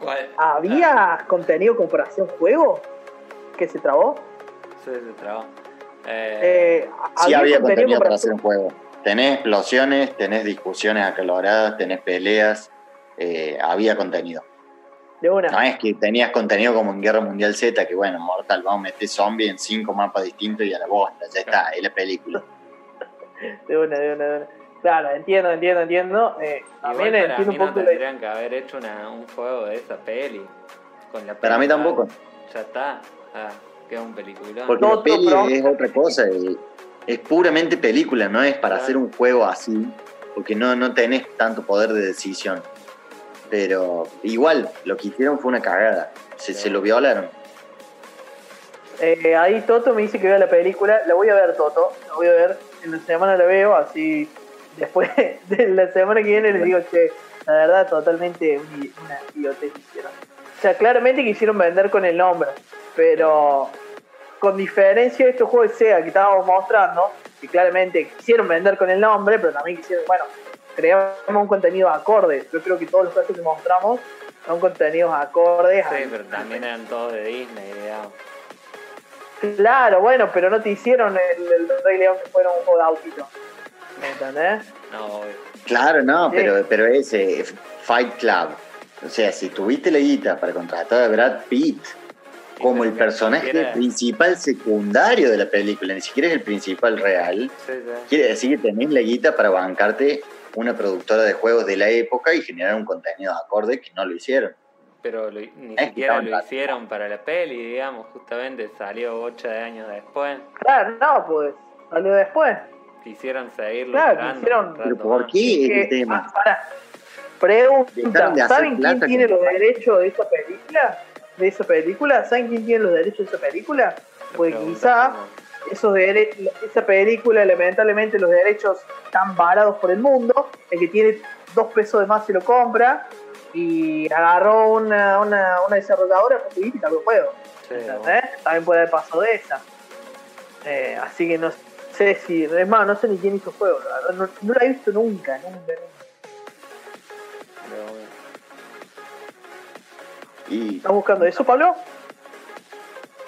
¿Cuál? ¿Había contenido como para hacer un juego que se trabó? Sí, se trabó. Eh, Eh, sí había contenido para para hacer un juego. Tenés explosiones, tenés discusiones acaloradas, tenés peleas, eh, había contenido. De una. No es que tenías contenido como en Guerra Mundial Z, que bueno, Mortal, vamos a meter zombie en cinco mapas distintos y a la bosta, ya está, es la película. De una, de una, de una. Claro, entiendo, entiendo, entiendo. Eh, también igual para entiendo mí un no poco de... tendrían que haber hecho una- un juego de esa peli. Con la Para mí tampoco. Ya está. Ah, queda un peliculón. Porque la peli pronto. es otra cosa, y es puramente película, no es para Claro. hacer un juego así, porque no, no tenés tanto poder de decisión. Pero igual, lo que hicieron fue una cagada, se, se lo violaron. Eh, ahí Toto me dice que vea la película. La voy a ver, Toto. La voy a ver. En la semana la veo, así. Después de la semana que viene les digo que la verdad, totalmente un- una idiotez hicieron. O sea, claramente quisieron vender con el nombre, pero con diferencia de estos juegos de SEGA que estábamos mostrando, que claramente quisieron vender con el nombre, pero también quisieron, bueno, creamos un contenido acorde. Yo creo que todos los casos que mostramos son contenidos acordes. Sí, pero también eran todos de Disney, digamos. Claro, bueno, pero no te hicieron el, el Rey León que fuera un juego de autito. ¿Me entendés? No, obvio. Claro, no, Sí. pero, pero ese Fight Club. O sea, si tuviste la guita para contratar a Brad Pitt como el personaje siquiera- principal secundario de la película, ni siquiera es el principal real, Sí, sí. quiere decir que tenés la guita para bancarte una productora de juegos de la época y generar un contenido acorde que no lo hicieron. Pero lo- ni siquiera lo hicieron para la peli, digamos, justamente salió ocho años después. Claro, no, pues. Salió después. Quisieron seguir Claro, luchando quisieron- Pero ¿por qué es Que- el tema? ah, pará. Pregunta, de ¿saben quién tiene los derechos de esa película? ¿De esa película? ¿Saben quién tiene los derechos de esa película? Pues Pregunta quizá esos dere- esa película, lamentablemente, los derechos están varados por el mundo. El que tiene dos pesos de más se lo compra. y agarró una, una, una desarrolladora y cambió el juego. Sí, ¿entendés? También puede haber pasado de esa. Eh, así que no sé si. Es más, no sé ni quién hizo juego, la verdad. No, no la he visto nunca, nunca. Y ¿Estás buscando eso, Pablo?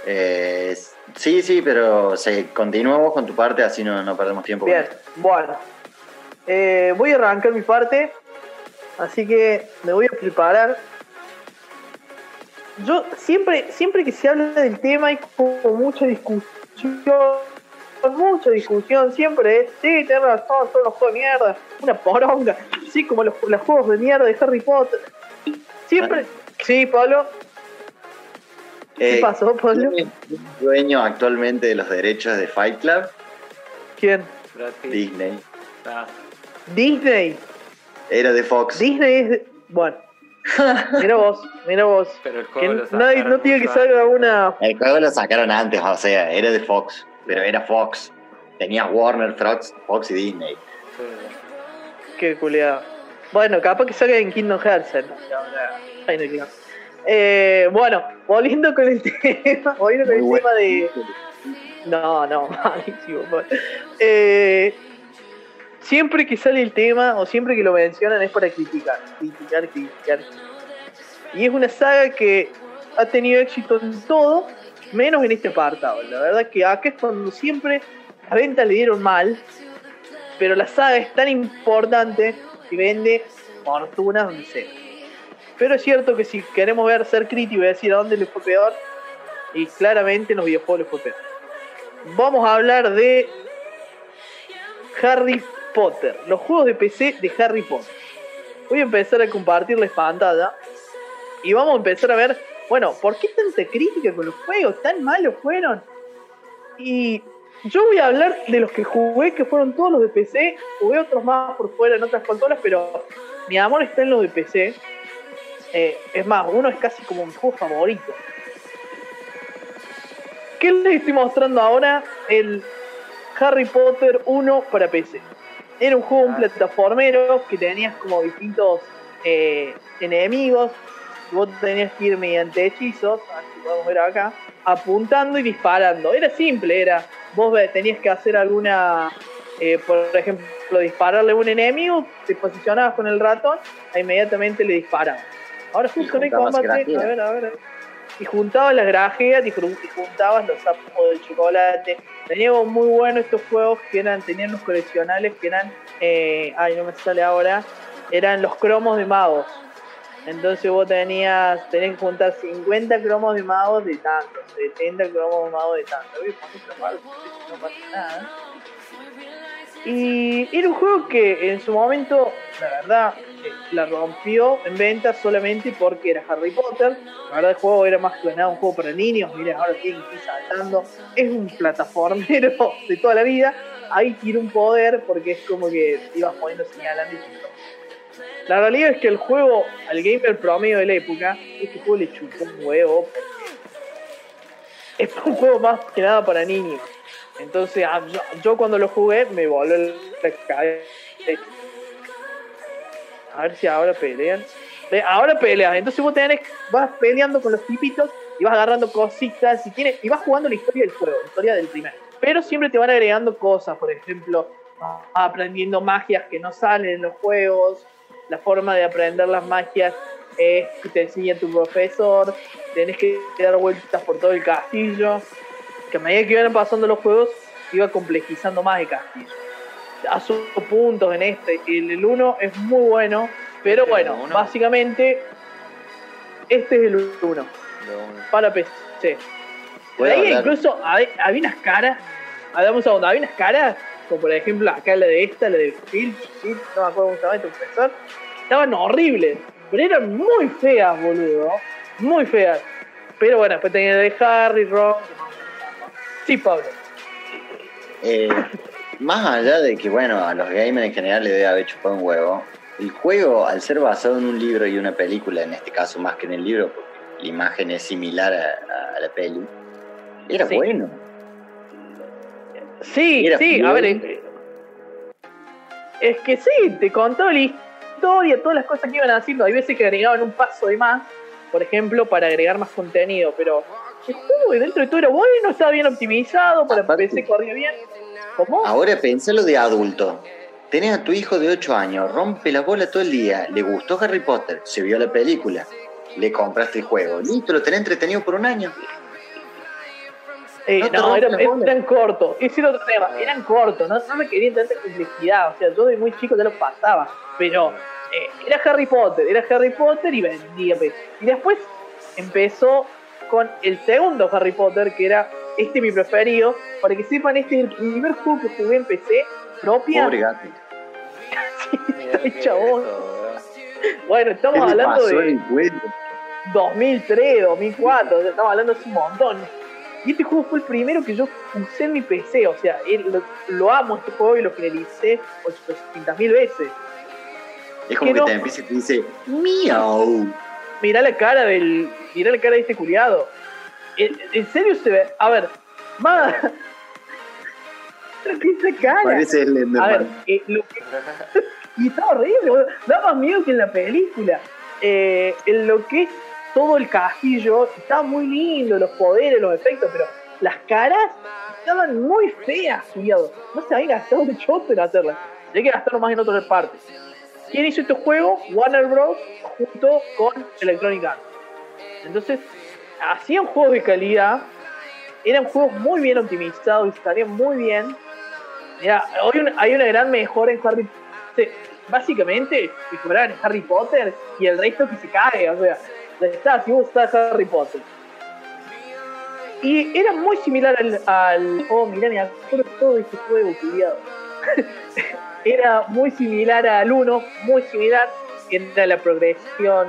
eh, sí, sí, pero se, continúa vos con tu parte, así no, no perdemos tiempo. Bien, bueno. Eh, voy a arrancar mi parte, así que me voy a preparar. Yo siempre, siempre que se habla del tema hay como mucha discusión, mucha discusión, siempre es, sí, tenés razón, son los juegos de mierda, una poronga, sí, como los, los juegos de mierda de Harry Potter. Siempre, sí, Pablo, ¿qué Eh, pasó, Pablo? ¿quién es el dueño actualmente de los derechos de Fight Club? ¿Quién? Disney. Ah, Disney. Era de Fox. Disney es, de- bueno, mira vos, mira vos. pero el Que juego lo nadie, no tiene que mucho salga antes. una. El juego lo sacaron antes, o sea, era de Fox, pero era Fox. Tenías Warner, Fox, Fox y Disney. Sí, Qué culiado. Bueno, capaz que salga en Kingdom Hearts. ¿no? Ay, no. Eh, bueno, volviendo con el tema, volviendo con el tema de. No, no, malísimo. Eh, siempre que sale el tema o siempre que lo mencionan es para criticar, criticar, criticar. Y es una saga que ha tenido éxito en todo, menos en este apartado. La verdad que acá es cuando siempre las ventas le dieron mal, pero la saga es tan importante que vende fortunas donde sea. Pero es cierto que si queremos ver, ser críticos y decir a dónde le fue peor, y claramente en los videojuegos le fue peor. Vamos a hablar de Harry Potter, los juegos de PC de Harry Potter. Voy a empezar a compartirles pantalla y vamos a empezar a ver, bueno, ¿por qué tanta crítica con los juegos? ¿Tan malos fueron? Y yo voy a hablar de los que jugué, que fueron todos los de PC. Jugué otros más por fuera en otras consolas, pero mi amor está en los de PC. Eh, es más, uno es casi como mi juego favorito. ¿Qué les estoy mostrando ahora? El Harry Potter 1 para PC. Era un juego, un plataformero que tenías como distintos eh, enemigos. Vos tenías que ir mediante hechizos, así podemos ver acá, apuntando y disparando. Era simple, era vos tenías que hacer alguna, eh, por ejemplo, dispararle a un enemigo, te posicionabas con el ratón e inmediatamente le disparabas. Ahora justo en el combate, a ver, a ver. Y juntabas las grajeas y jun- y juntabas los sapos de chocolate. Teníamos muy buenos estos juegos que eran, tenían los coleccionables que eran, eh, ay no me sale ahora, eran los cromos de magos. Entonces vos tenías, tenías que juntar 50 cromos de magos de tanto, 70 cromos de magos de tanto. No pasa nada. Y era un juego que en su momento, la verdad, eh, la rompió en ventas solamente porque era Harry Potter. La verdad, el juego era más que nada un juego para niños. Miren, ahora tienen que ir saltando. Es un plataformero de toda la vida. Ahí tiene un poder porque es como que ibas poniendo señalando y. La realidad es que el juego, al gamer promedio de la época, este juego le chupó un huevo es un juego más que nada para niños. Entonces, yo, cuando lo jugué me voló cabeza. A ver si ahora pelean. Ahora pelean. Entonces vos tenés, vas peleando con los tipitos y vas agarrando cositas y, tiene, y vas jugando la historia del juego, la historia del primer. Pero siempre te van agregando cosas, por ejemplo, aprendiendo magias que no salen en los juegos. La forma de aprender las magias es que te enseña tu profesor. Tenés que dar vueltas por todo el castillo que a medida que iban pasando los juegos, iba complejizando más el castillo. A sus puntos en este, el 1 es muy bueno, pero Este bueno, uno. básicamente este es el 1 Lo uno. para PC. Por ¿Puedo ahí incluso había, unas caras, hagamos un segundo, había unas caras, como por ejemplo acá la de esta, la de Phil, Phil, no me acuerdo cómo se llama este profesor, estaban horribles, pero eran muy feas, boludo, muy feas. Pero bueno, después tenía de Harry, Ron. Sí, Pablo. Eh, más allá de que, bueno, a los gamers en general le debe haber chupado un huevo, el juego, al ser basado en un libro y una película, en este caso más que en el libro, porque la imagen es similar a, a la peli, era Sí. bueno. Sí, sí, a ver, es que sí, te contó la historia, todas las cosas que iban haciendo. Hay veces que agregaban un paso de más, por ejemplo, para agregar más contenido, pero el juego dentro de todo era bueno, estaba bien optimizado, para Aparte- PC corría bien. ¿Cómo? Ahora pensalo de adulto. Tenés a tu hijo de 8 años, rompe la bola todo el día, le gustó Harry Potter, se vio la película, le compraste el juego, listo, lo tenés entretenido por un año. Eh, No no, eran, eran cortos. Ese era otro tema. Eran cortos. No, no me querían tanta complejidad. O sea, yo de muy chico ya lo pasaba. Pero eh, era Harry Potter. Era Harry Potter y vendía. Y después empezó con el segundo Harry Potter, que era este mi preferido. Para que sepan, este es el primer juego que jugué en PC propia. Pobre gato. Qué chabón. Bueno, ¿Qué estamos hablando de al juego? 2003, 2004, o sea, estamos hablando hace un montón. Y este juego fue el primero que yo usé en mi PC, o sea, lo, lo amo este juego y lo finalicé 800 mil veces. Es como que que no. te empieza y te dice, miau. Mirá la cara del. Mirá la cara de este culiado. En, en serio se ve. A ver, más. ¿Qué esa cara? Parece A ver, Slenderman. eh, lo que- y está horrible, boludo. da más miedo que en la película. Eh, en lo que es todo el castillo, estaba muy lindo, los poderes, los efectos, pero las caras estaban muy feas, culiado. No se habían gastado de choto en hacerlas. Hay que gastarlo más en otras partes. ¿Quién hizo este juego? Warner Bros. junto con Electronic Arts. Entonces, hacían juegos de calidad, eran juegos muy bien optimizados y salían muy bien. Mira, hoy un- hay una gran mejora en Harry Potter. Básicamente, mejorar en Harry Potter y el resto que se cae. O sea, está, si vos estás Harry Potter. Y era muy similar al. al oh, mirá, me todo este juego, cuidado. era muy similar al 1, muy similar. Era la progresión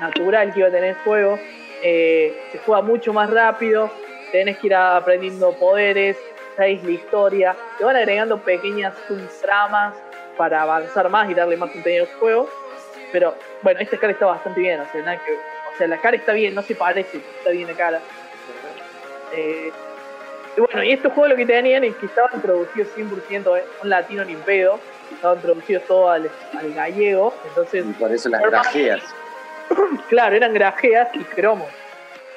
natural que iba a tener el juego. Eh, se juega mucho más rápido. Tenés que ir aprendiendo poderes. Sabéis la historia. Te van agregando pequeñas subtramas para avanzar más y darle más contenido al juego. Pero bueno, esta cara está bastante bien. O sea, nada que- o sea, la cara está bien, no se parece, está bien la cara. Eh, y bueno, y estos juegos lo que tenían es que estaban traducidos 100% en un latino ni pedo, estaban traducidos todo al, al gallego, entonces, Y por eso las grajeas. claro, eran grajeas y cromos.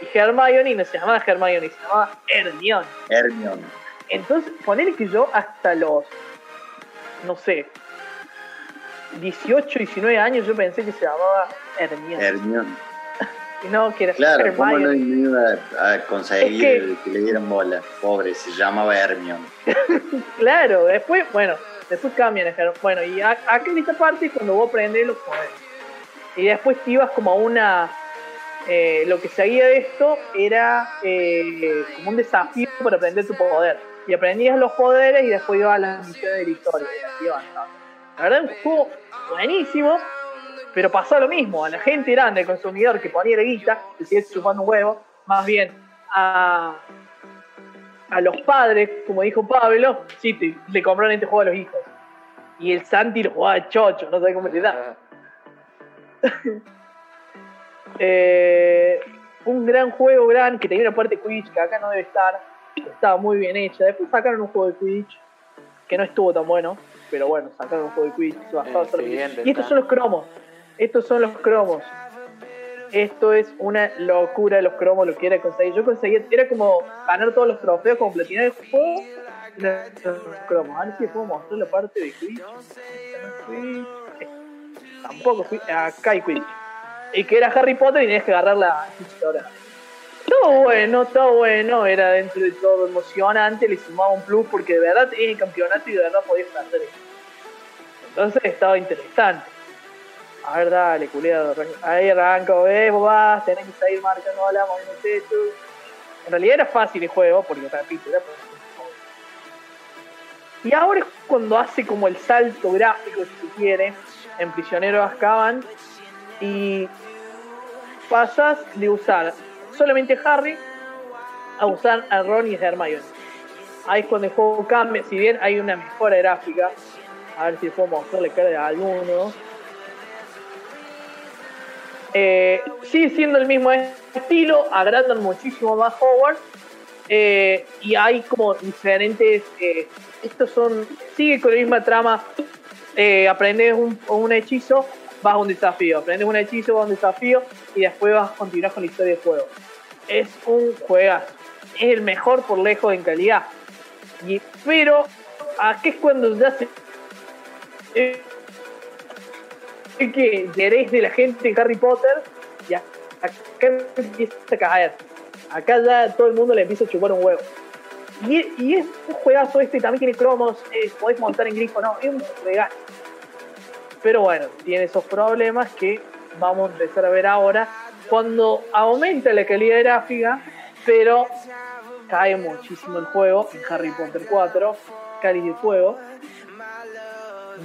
Y Hermione no se llamaba Hermione, se llamaba Hermione. Hermione. Entonces, ponele que yo hasta los, no sé, 18, 19 años yo pensé que se llamaba Hermione. Hermione. Y no, que era Claro, ¿cómo no iba a conseguir Es que- que... le dieran bola? Pobre, se llamaba Hermione. Claro, después, bueno, después cambian. Bueno, y a- acá en esta parte es cuando vos aprendés los poderes. Y después te ibas como a una. eh, lo que seguía de esto era eh, como un desafío para aprender tu poder. Y aprendías los poderes y después ibas a las misiones de la avanzabas. La verdad, un juego buenísimo, pero pasó lo mismo. A la gente grande, el consumidor que ponía la guita, que sigue chupando un huevo, más bien a, a los padres, como dijo Pablo, sí, te- le compraron este juego a los hijos. Y el Santi lo jugaba de chocho, no sé cómo le da. Eh, un gran juego, gran, que tenía una parte Quidditch que acá no debe estar. Estaba muy bien hecha. Después sacaron un juego de Quidditch que no estuvo tan bueno. Pero bueno, sacaron un juego de Quidditch. bajaba El solo- Y estos son los cromos. Estos son los cromos. Esto es una locura los cromos, lo que era conseguir. Yo conseguía, era como ganar todos los trofeos, como platinar el juego. Los cromos. A ver si puedo mostrar la parte de. Eh, Tampoco fui. Acá hay Quidditch. Y que era Harry Potter y tenías que agarrar la ahora. Todo bueno, todo bueno, era dentro de todo emocionante, le sumaba un plus porque de verdad tenía el campeonato y de verdad podías eso. Entonces estaba interesante. A ver, dale, culiado. Ahí arranco, eh, vos vas, tenés que seguir marcando la moviéndote tú. En realidad era fácil el juego, porque repito, era. Y ahora es cuando hace como el salto gráfico, si se quiere, en Prisionero de Azkaban, y pasas de usar solamente a Harry a usar a Ron y a Hermione. Ahí es cuando el juego cambia, si bien hay una mejora gráfica, a ver si puedo mostrarle cara de alguno. Eh, sigue siendo el mismo estilo, agrandan muchísimo más Hogwarts. eh, y hay como diferentes. eh, estos son. Sigue con la misma trama eh, aprendes un, hechizo, vas a un desafío. Aprendes un hechizo, vas a un desafío y después vas a continuar con la historia del juego. Es un juegazo. Es el mejor por lejos en calidad. Y, pero aquí es cuando ya se. Que querés de la gente en Harry Potter, ya acá empieza a caer. Acá ya todo el mundo le empieza a chupar un huevo. Y, y es un juegazo este, también tiene cromos, eh, podés montar en grifo, no, es un regalo. Pero bueno, tiene esos problemas que vamos a empezar a ver ahora cuando aumenta la calidad gráfica, pero cae muchísimo el juego en Harry Potter 4, Cáliz de Fuego.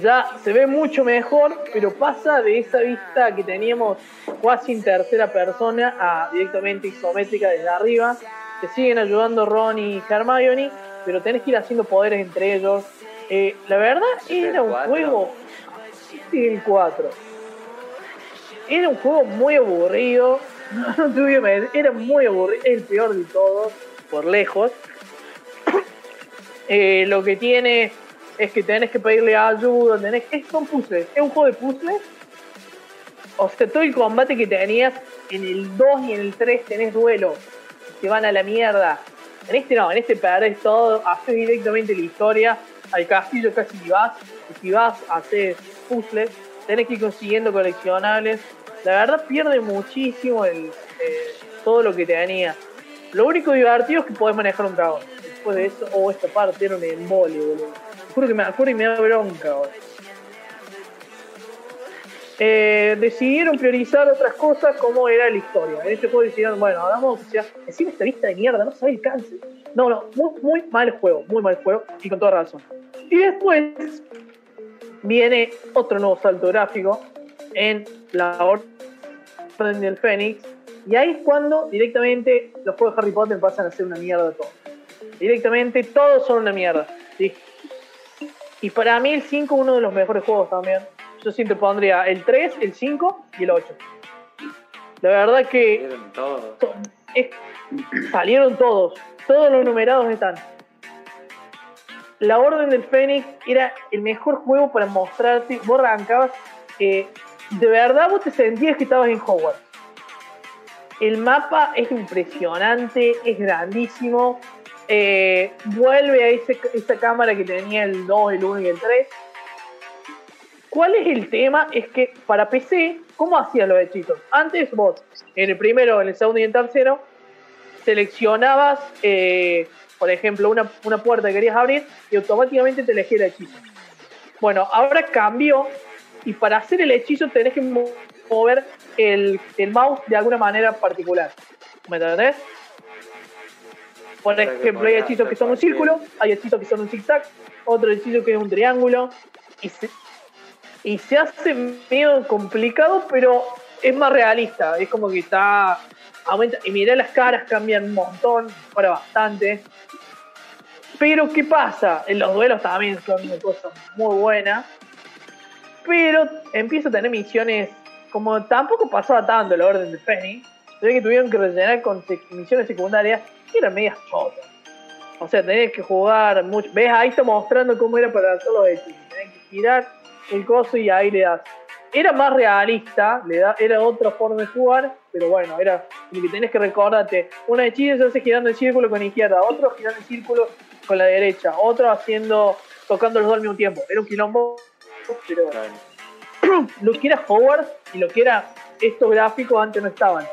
Ya se ve mucho mejor, pero pasa de esa vista que teníamos casi en tercera persona a directamente isométrica desde arriba. Te siguen ayudando Ron y Hermione, pero tenés que ir haciendo poderes entre ellos. Eh, la verdad ¿Este era un juego. El 4. Era un juego muy aburrido. No, mentir, era muy aburrido. El peor de todos, por lejos. Eh, lo que tiene es que tenés que pedirle ayuda. Tenés, es, son puzzles. Es un juego de puzzles. O sea, todo el combate que tenías en el 2 y en el 3 tenés duelo. Que van a la mierda. En este no, en este perdés todo. Haces directamente la historia. Al castillo casi vas. Y si vas, haces puzzles. Tenés que ir consiguiendo coleccionables. La verdad pierde muchísimo el, eh, todo lo que tenía. Lo único divertido es que podés manejar un dragón. Después de eso, o esta parte era un embole, boludo. Juro que me da bronca, boludo. Eh, decidieron priorizar otras cosas como era la historia. En este juego decidieron, bueno, hagamos, o sea, encima esta lista de mierda, no sabe el cáncer. No, no, muy, muy mal juego, muy mal juego, y con toda razón. Y después viene otro nuevo salto gráfico en la Orden del Fénix. Y ahí es cuando directamente los juegos de Harry Potter pasan a ser una mierda todo. Directamente todos son una mierda. ¿sí? Y para mí el 5 es uno de los mejores juegos también. Yo siempre pondría el 3, el 5 y el 8. La verdad que Vieron todo. to- es- salieron todos. Todos los numerados están. La Orden del Fénix era el mejor juego para mostrarte. Vos arrancabas. eh, de verdad vos te sentías que estabas en Hogwarts. El mapa es impresionante, es grandísimo. Eh, vuelve a ese- esa cámara que tenía el 2, el 1 y el 3. ¿Cuál es el tema? Es que para PC, ¿cómo hacías los hechizos? Antes vos, en el primero, en el segundo y en el tercero, seleccionabas, eh, por ejemplo, una, una puerta que querías abrir y automáticamente te elegía el hechizo. Bueno, ahora cambió y para hacer el hechizo tenés que mo- mover el, el mouse de alguna manera particular. ¿Me entendés? Por ejemplo, hay hechizos que son un círculo, hay hechizos que son un zigzag, otro hechizo que es un triángulo. Y se, y se hace medio complicado, pero es más realista. Es como que está. Aumenta. Y mirá, las caras cambian un montón, para bastante. Pero, ¿qué pasa? En los duelos también son una cosa muy buena. Pero empieza a tener misiones. Como tampoco pasaba tanto la orden de Fénix. Se ve que tuvieron que rellenar con misiones secundarias que eran medias chotas. O sea, tenés que jugar mucho. ¿Ves? Ahí está mostrando cómo era para hacer los hechizos. Tenés que girar el coso y ahí le das. Era más realista, le da, era otra forma de jugar, pero bueno, era como que tenés que recordarte. Una hechizo se hace girando el círculo con la izquierda, otro girando el círculo con la derecha, otro haciendo, tocando los dos al mismo tiempo. Era un quilombo, pero Claro. lo que era Hogwarts y lo que era estos gráficos antes no estaban.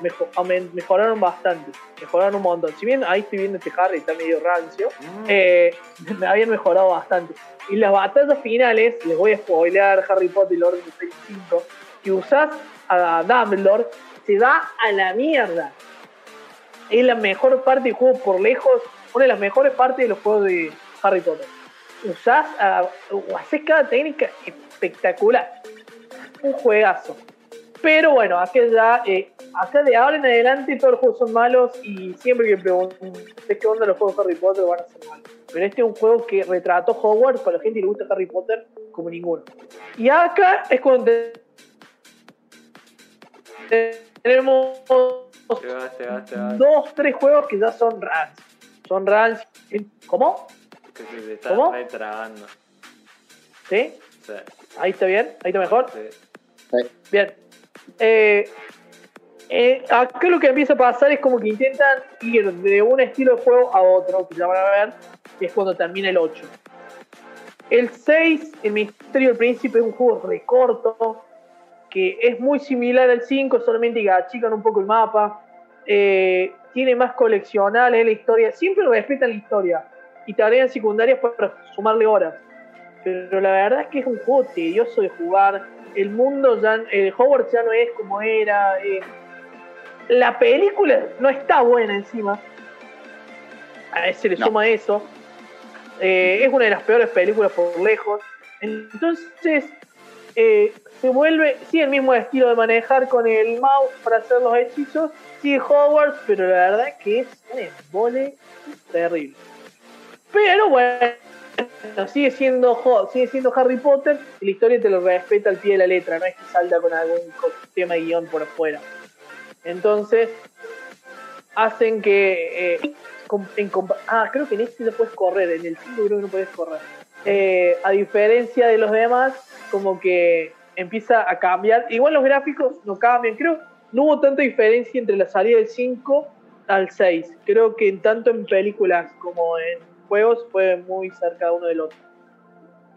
Mejo- aumen- mejoraron bastante, mejoraron un montón. Si bien ahí estoy viendo este Harry, está medio rancio, eh, me habían mejorado bastante. Y las batallas finales, les voy a spoilear Harry Potter y el Orden del Fénix 5, que usás a Dumbledore, se va a la mierda. Es la mejor parte del juego por lejos, una de las mejores partes de los juegos de Harry Potter. Usás, a, o haces cada técnica espectacular. Un juegazo. Pero bueno, acá ya, eh, acá de ahora en adelante todos los juegos son malos y siempre que pregunten qué onda los juegos de Harry Potter van a ser malos. Pero este es un juego que retrató Hogwarts para la gente que le gusta Harry Potter como ninguno. Y acá es cuando te- tenemos Se va, se va, se va. dos, tres juegos que ya son runs. Son runs. ¿Cómo? Que se te está ¿Cómo? retrabando. ¿Sí? Sí. Ahí está bien, ahí está mejor. Sí. Bien. Eh, eh, acá lo que empieza a pasar es como que intentan ir de un estilo de juego a otro, que ya van a ver, que es cuando termina el 8. El 6, El Misterio del Príncipe, es un juego recorto, que es muy similar al 5, solamente que achican un poco el mapa. Eh, tiene más coleccionables en la historia, siempre respetan la historia y tareas secundarias para sumarle horas. Pero la verdad es que es un juego tedioso de jugar. El mundo ya, el Hogwarts ya no es como era. eh, la película no está buena encima. A ese le No. suma eso. Eh, es una de las peores películas por lejos. Entonces, eh, se vuelve, sí, el mismo estilo de manejar con el mouse para hacer los hechizos. Sí, Hogwarts, pero la verdad es que es un embole terrible. Pero bueno, sigue siendo, sigue siendo Harry Potter y la historia te lo respeta al pie de la letra, no es que salta con algún tema de guion por afuera. Entonces, hacen que. eh, en ah, creo que en este no puedes correr, en el 5 creo que no puedes correr. Eh, a diferencia de los demás, como que empieza a cambiar. Igual los gráficos no cambian, creo. No hubo tanta diferencia entre la salida del 5 al 6. Creo que tanto en películas como en juegos fue muy cerca uno del otro.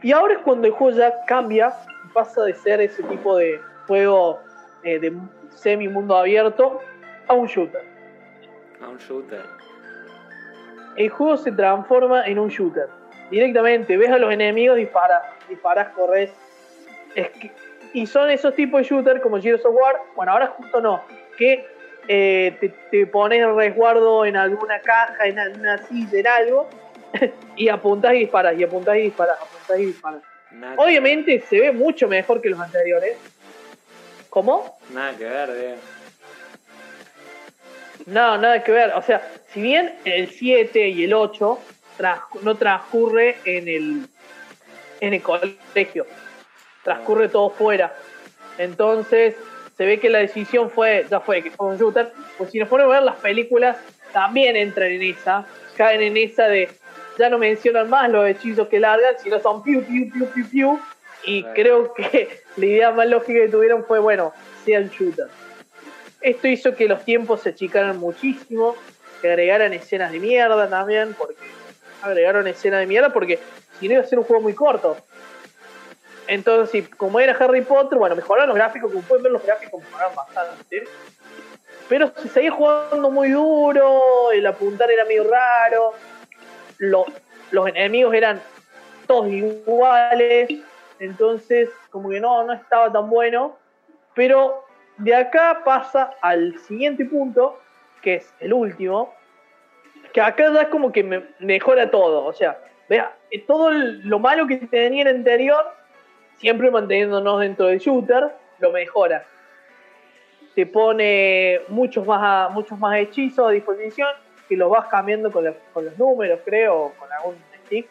Y ahora es cuando el juego ya cambia pasa de ser ese tipo de juego eh, de semi mundo abierto a un shooter. A un shooter. El juego se transforma en un shooter. Directamente, ves a los enemigos, disparas, disparas, corres. Es que- y son esos tipos de shooter como Gears of War. Bueno, ahora justo no. Que eh, te, te pones el resguardo en alguna caja, en alguna silla, en algo. y apuntas y disparas, y apuntas y disparas, apuntas y disparas. Obviamente se ve mucho mejor que los anteriores. ¿Cómo? nada que ver, Diego. No, nada que ver. O sea, si bien el 7 y el 8 trans- no transcurre en el, en el colegio, transcurre todo fuera. Entonces, se ve que la decisión fue, ya fue, que fue un shooter. Pues si nos ponemos a ver las películas, también entran en esa, caen en esa de, ya no mencionan más los hechizos que largan, sino son piu, piu, piu, piu, piu. Y creo que la idea más lógica que tuvieron fue, bueno, sean shooters. Esto hizo que los tiempos se achicaran muchísimo, que agregaran escenas de mierda también, porque agregaron escenas de mierda porque si no iba a ser un juego muy corto. Entonces, como era Harry Potter, bueno, mejoraron los gráficos, como pueden ver los gráficos mejoraron bastante. Pero se seguía jugando muy duro, el apuntar era medio raro, lo- los enemigos eran todos iguales, entonces como que no, no estaba tan bueno. Pero de acá pasa al siguiente punto, que es el último, que acá ya es como que me mejora todo. O sea, vea, eh, todo lo malo que tenía el anterior, siempre manteniéndonos dentro del shooter, lo mejora. Te pone muchos más, muchos más hechizos a disposición, que los vas cambiando con, los- con los números, creo, o con algún stick.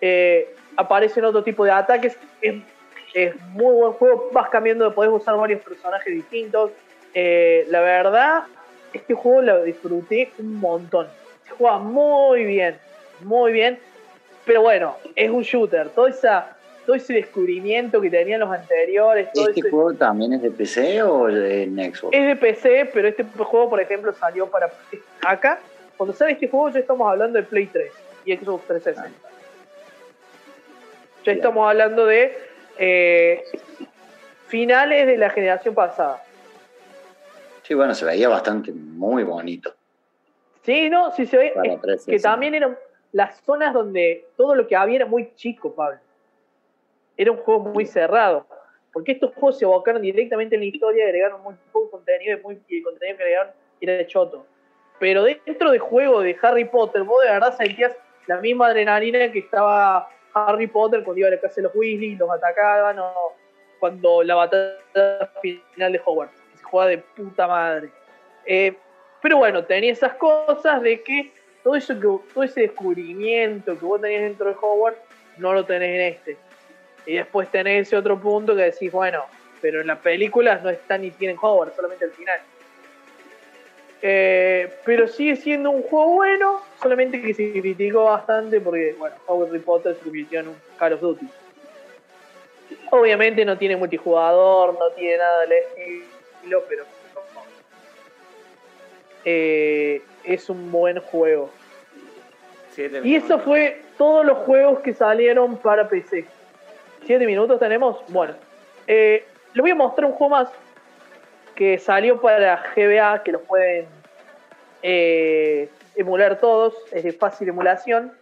Eh, aparecen otro tipo de ataques. Es, es muy buen juego. Vas cambiando, podés usar varios personajes distintos. Eh, la verdad, este juego lo disfruté un montón. Se juega muy bien, muy bien. Pero bueno, es un shooter. Todo, esa, todo ese descubrimiento que tenían los anteriores. Todo ¿Este ese- juego también es de PC o de Xbox? es de PC, pero este juego, por ejemplo, salió para acá. Cuando sale este juego, ya estamos hablando de Play 3 y Xbox 360. Ya estamos hablando de eh, finales de la generación pasada. Sí, bueno, se veía bastante muy bonito. Sí, no, sí se ve. Es 360. que también eran las zonas donde todo lo que había era muy chico, Pablo. Era un juego muy cerrado. Porque estos juegos se abocaron directamente en la historia, agregaron muy poco contenido y, muy, y el contenido que agregaron era de choto. Pero dentro del juego de Harry Potter, vos de verdad sentías la misma adrenalina que estaba Harry Potter cuando iba a la casa de los Weasley, los atacaban, o cuando la batalla final de Hogwarts. Se jugaba de puta madre. Eh, pero bueno, tenía esas cosas de que todo eso que todo ese descubrimiento que vos tenías dentro de Hogwarts no lo tenés en este. Y después tenés ese otro punto que decís, bueno, pero en las películas no están ni tienen Hogwarts, solamente el final. Eh, pero sigue siendo un juego bueno, solamente que se criticó bastante porque, bueno, Harry Potter se convirtió en un Call of Duty. Obviamente no tiene multijugador, no tiene nada del estilo, pero eh, es un buen juego. Siete Y eso fue todos los juegos que salieron para PC. ¿Siete minutos tenemos? Bueno. Eh, les voy a mostrar un juego más que salió para GBA, que lo pueden eh, emular todos, es de fácil emulación,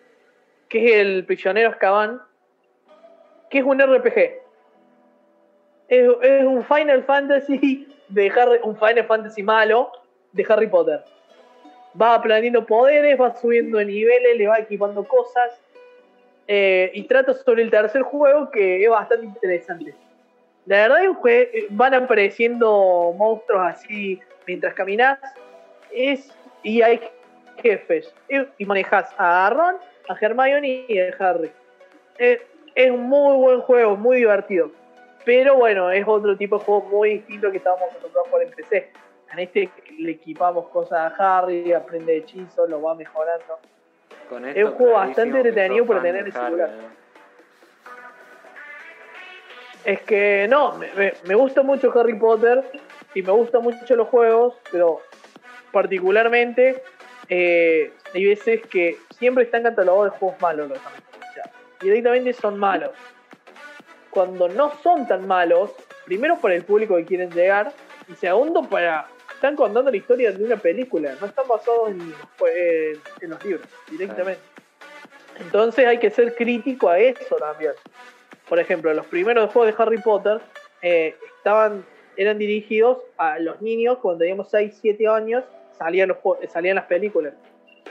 que es el Prisionero Azkaban, que es un RPG. Es, un Final Fantasy de Harry, un Final Fantasy malo de Harry Potter va aprendiendo poderes, va subiendo de niveles, le va equipando cosas. eh, y trata sobre el tercer juego que es bastante interesante. La verdad es que van apareciendo monstruos así mientras caminas. Es, y hay jefes. Y, manejas a Ron, a Hermione y a Harry. Es, es un muy buen juego, muy divertido. Pero bueno, es otro tipo de juego muy distinto que estábamos acostumbrados por en PC. En este le equipamos cosas a Harry, aprende hechizos, lo va mejorando. Con es un juego bastante entretenido para tener el celular. ¿no? Es que no, me, me- me gusta mucho Harry Potter y me gustan mucho los juegos, pero particularmente eh, hay veces que siempre están catalogados de juegos malos los directamente son malos. Cuando no son tan malos, primero por el público que quieren llegar y segundo para... Están contando la historia de una película, no están basados en los libros, directamente. Entonces hay que ser crítico a eso también por ejemplo, los primeros juegos de Harry Potter eh, estaban, eran dirigidos a los niños cuando teníamos 6, 7 años, salían, los, salían las películas.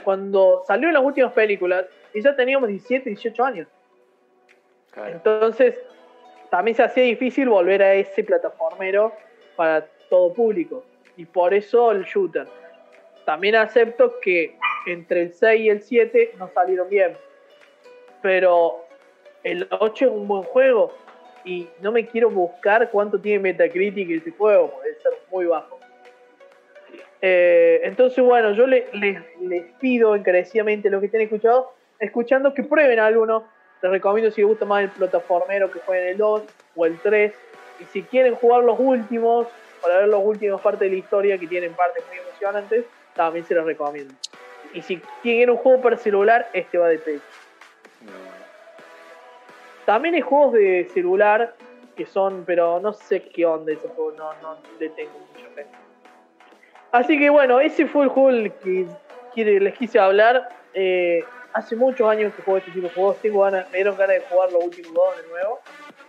Cuando salieron las últimas películas, y ya teníamos 17, 18 años. Claro. Entonces, también se hacía difícil volver a ese plataformero para todo público. Y por eso el shooter. También acepto que entre el 6 y el 7 no salieron bien. Pero el 8 es un buen juego. Y no me quiero buscar cuánto tiene Metacritic ese juego, porque debe ser muy bajo. Eh, entonces, bueno, yo le- les, pido encarecidamente los que estén escuchado, escuchando que prueben alguno. Les recomiendo si les gusta más el plataformero que jueguen el 2 o el 3. Y si quieren jugar los últimos, para ver los últimos partes de la historia que tienen partes muy emocionantes, también se los recomiendo. Y si quieren un juego para celular, este va de pecho. También hay juegos de celular que son, pero no sé qué onda ese juego, no, no le tengo mucha fe. Así que bueno, ese fue el juego que quiere- les quise hablar. Eh, hace muchos años que juego este tipo de juegos, tengo ganas, me dieron ganas de jugar los últimos dos de nuevo.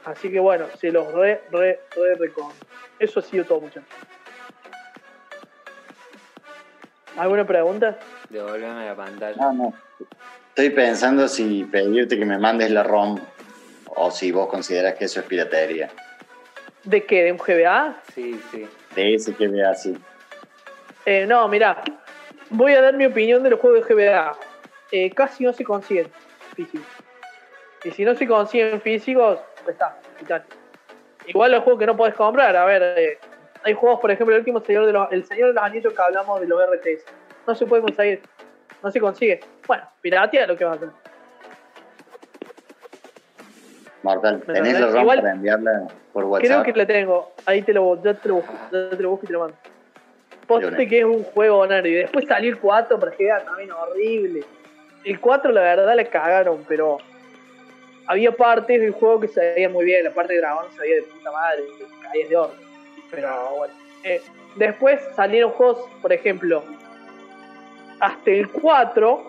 Así que bueno, se los re, re, re recomiendo. Eso ha sido todo, muchachos. ¿Alguna pregunta? Devolveme la pantalla. No, no. Estoy pensando si pedirte que me mandes la ROM o si vos consideras que eso es piratería. ¿De qué? ¿De un GBA? Sí, sí. De ese vea así. Eh, no, mira, voy a dar mi opinión de los juegos de GBA. Eh, casi no se consiguen físicos. Y si no se consiguen físicos, pues está, quitate. Igual los juegos que no podés comprar, a ver, eh, hay juegos, por ejemplo, el último señor de los, el señor de los anillos que hablamos de los RTS. No se puede conseguir, no se consigue. Bueno, piratea lo que vas a hacer. Mortal, ¿Me ¿tenés entendés? ROM para enviarla por Creo WhatsApp? que la tengo, ahí te lo, ya te lo busco, ya te lo busco y te lo mando. Poste que es un juego y después salió el 4 para GBA también horrible. El 4 la verdad le cagaron, pero había partes del juego que se veían muy bien, la parte de dragón se veía de puta madre, caías de oro. Pero bueno. Eh, después salieron juegos, por ejemplo, hasta el 4,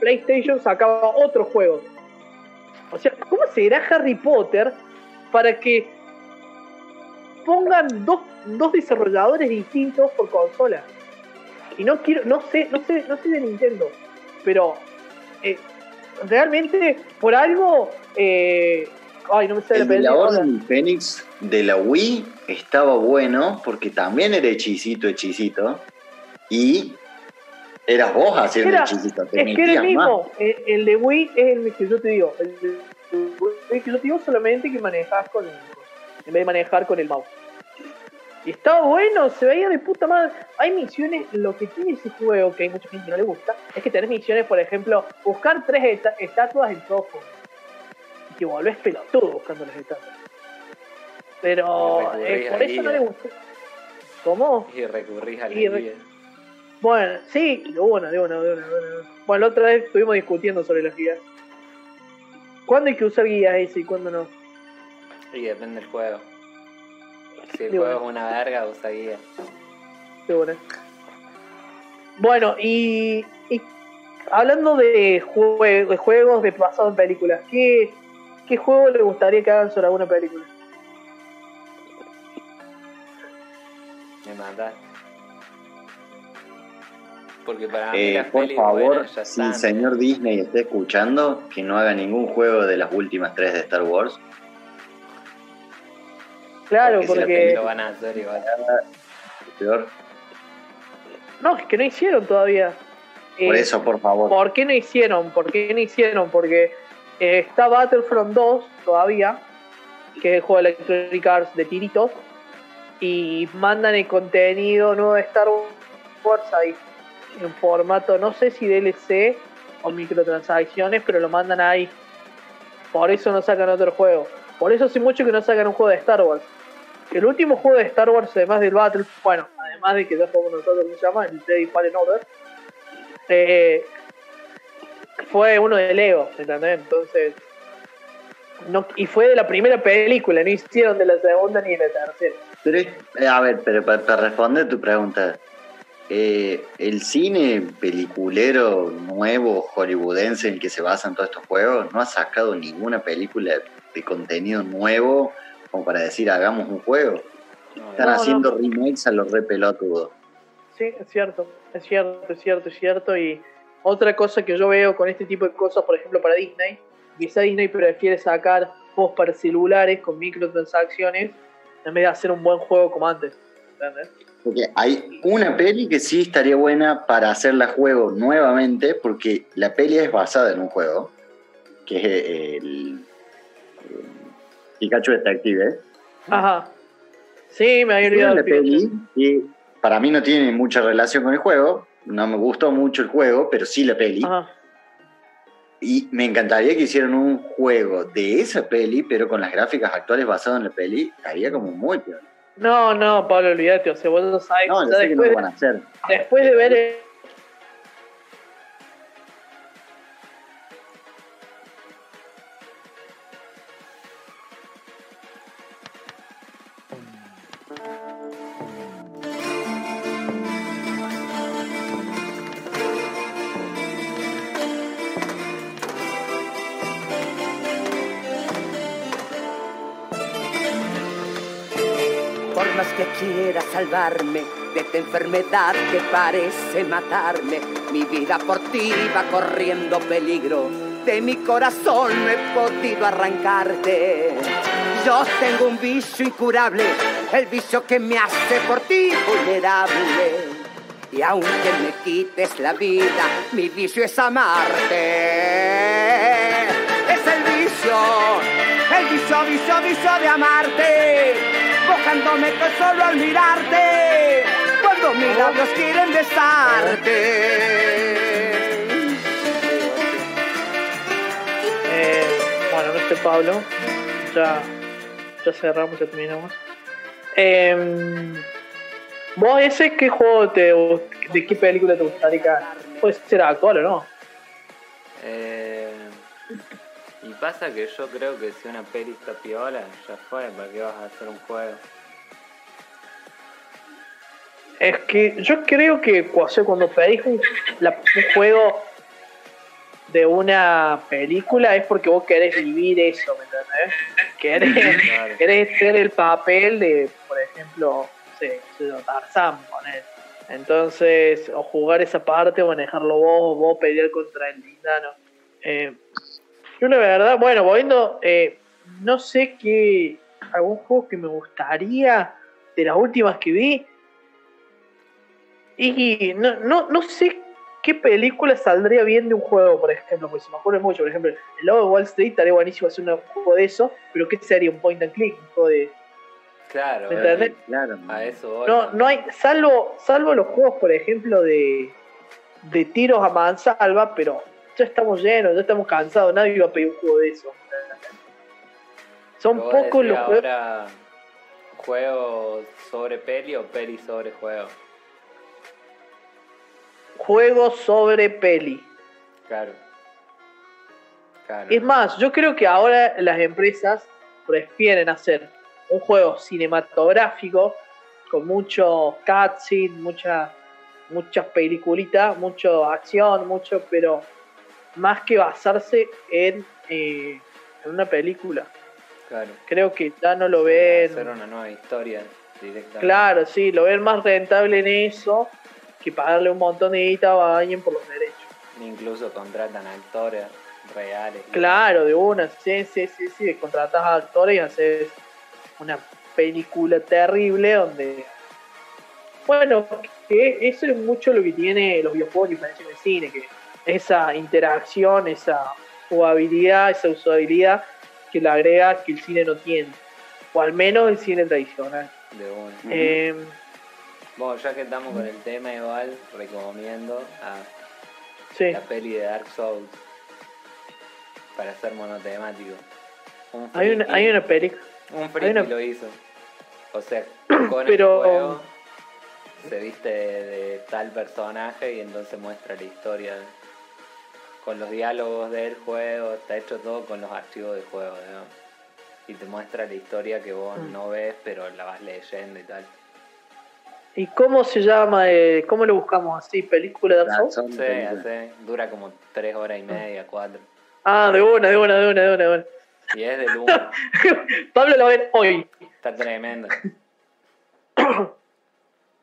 PlayStation sacaba otros juegos. O sea, ¿cómo será Harry Potter para que pongan dos, dos desarrolladores distintos por consola? Y no quiero, no sé, no sé, no sé de Nintendo, pero eh, realmente por algo, eh, ay, no me sale El la película. Fénix de la Wii estaba bueno porque también era hechicito, hechicito. Y eras vos haciendo Era- hechicito. te Es que era el mismo. El, el de Wii es el que yo te digo. El de Wii que yo te digo solamente que manejas con el, en vez de manejar con el mouse. Y estaba bueno, se veía de puta madre. Hay misiones, lo que tiene ese juego, que hay mucha gente que no le gusta, es que tenés misiones, por ejemplo, buscar tres esta- estatuas en Toho. Y que volvés pelotudo buscando las estatuas. Pero eh, por eso no le gustó. ¿Cómo? Y recurrís a la Y guía. Bueno, sí, de una, de una, de una, de una. Bueno, la otra vez estuvimos discutiendo sobre las guías. ¿Cuándo hay que usar guías ese y cuándo no? Y depende del juego. Si el juego una. es una verga, usa guía. De una. Bueno, y, y hablando de, jue- de juegos de pasado en películas, ¿qué, ¿qué juego le gustaría que hagan sobre alguna película? Me mataste. Porque para mí Eh, las por favor, si el señor Disney está escuchando, que no haga ningún juego de las últimas tres de Star Wars. Claro, Porque. Lo van a hacer igual. Peor. No, es que no hicieron todavía. Por Eh, eso, por favor. ¿Por qué no hicieron? ¿Por qué no hicieron? Porque eh, está Battlefront 2 todavía, que es el juego de Electronic Arts de tiritos, y mandan el contenido nuevo de Star Wars ahí, en formato, no sé si DLC o microtransacciones, pero lo mandan ahí. Por eso no sacan otro juego. Por eso hace mucho que no sacan un juego de Star Wars. El último juego de Star Wars, además del Battle, bueno, además de que ya jugamos nosotros, ¿cómo se llama? El Jedi Fallen Order, eh, fue uno de Lego, ¿entendés? Entonces, no, y fue de la primera película, no hicieron de la segunda ni de la tercera. Eh, a ver, pero para, para responder tu pregunta, eh, el cine peliculero nuevo hollywoodense en el que se basan todos estos juegos no ha sacado ninguna película de contenido nuevo como para decir hagamos un juego. No, Están No, haciendo no. remakes a los re pelotudos. Sí, es cierto, es cierto, es cierto, es cierto. Y otra cosa que yo veo con este tipo de cosas, por ejemplo, para Disney, quizá Disney prefiere sacar juegos para celulares con microtransacciones en vez de hacer un buen juego como antes. ¿entendés? Porque hay una peli que sí estaría buena para hacerla juego nuevamente, porque la peli es basada en un juego, que es eh, el, Pikachu Detective. ¿eh? Ajá. Sí, me había olvidado. la peli y para mí no tiene mucha relación con el juego, no me gustó mucho el juego, pero sí la peli. Ajá. Y me encantaría que hicieran un juego de esa peli, pero con las gráficas actuales basadas en la peli, estaría como muy peor. No, no, Pablo, olvídate. O sea, vos ya sabes. No, yo sé que no después, lo van a hacer. después de ver. Que quiera salvarme de esta enfermedad que parece matarme, mi vida por ti va corriendo peligro. De mi corazón no he podido arrancarte. Yo tengo un vicio incurable, el vicio que me hace por ti vulnerable. Y aunque me quites la vida, mi vicio es amarte. Es el vicio, el vicio, vicio, vicio de amarte. Mojándome tan solo al mirarte. Cuando mis labios quieren besarte. Eh, bueno, no sé, Pablo. Ya, ya cerramos, ya terminamos. Em, ¿Vos ese qué juego te de qué película te gustaría? Puede ser actual o no. Eh, y pasa que yo creo que si una peli está piola, ya fue, ¿para qué vas a hacer un juego? Es que yo creo que cu- o sea, cuando pedís un, la- un juego de una película es porque vos querés vivir eso, ¿me entendés? Querés, Claro. querés ser el papel de, por ejemplo, sé yo, Tarzán, poner. Entonces, o jugar esa parte o manejarlo vos, o vos pelear contra el lindano. Eh, yo la verdad, bueno, volviendo, eh, no sé qué, algún juego que me gustaría de las últimas que vi, y no, no, no sé qué película saldría bien de un juego, por ejemplo, porque se me ocurre mucho. Por ejemplo, el logo de Wall Street estaría buenísimo hacer un juego de eso, pero ¿qué sería? Un point and click, un juego de. Claro, ¿Me entendés? Claro. a eso voy. No, no hay, salvo, salvo los juegos, por ejemplo, de, de tiros a mansalva, pero ya estamos llenos, ya estamos cansados, nadie va a pedir un juego de eso. Son Pero pocos los juegos. ahora juego sobre peli o peli sobre juego. Juego sobre peli. Claro. Claro. Es más, yo creo que ahora las empresas prefieren hacer un juego cinematográfico con mucho cutscene, mucha, muchas peliculitas, mucho acción, mucho, pero más que basarse en, eh, en una película. Claro. Creo que ya no lo ven. Hacer una nueva historia directamente. Claro, sí, lo ven más rentable en eso que pagarle un montón de guita a alguien por los derechos. Incluso contratan actores reales. Claro, de una, sí, sí, sí, sí, contratas a actores y haces una película terrible donde... Bueno, que eso es mucho lo que tiene los videojuegos diferencia del cine, que esa interacción, esa jugabilidad, esa usabilidad que le agrega que el cine no tiene, o al menos el cine tradicional. De una. Eh, Bueno, ya que estamos con el tema igual, recomiendo a sí, la peli de Dark Souls para ser monotemático. Un hay una, hay una película. Un friki una- lo hizo. O sea, con Pero- el juego se viste de, de tal personaje y entonces muestra la historia con los diálogos del juego, está hecho todo con los archivos del juego, digamos. Y te muestra la historia que vos Mm. no ves, pero la vas leyendo y tal. ¿Y cómo se llama? eh, ¿Cómo lo buscamos así? ¿Película de Dark Souls? Sí, hace- dura como tres horas y media, cuatro. Ah, de una, de una, de una, de una. De una. Y es de luna, Pablo lo ven hoy. está tremendo.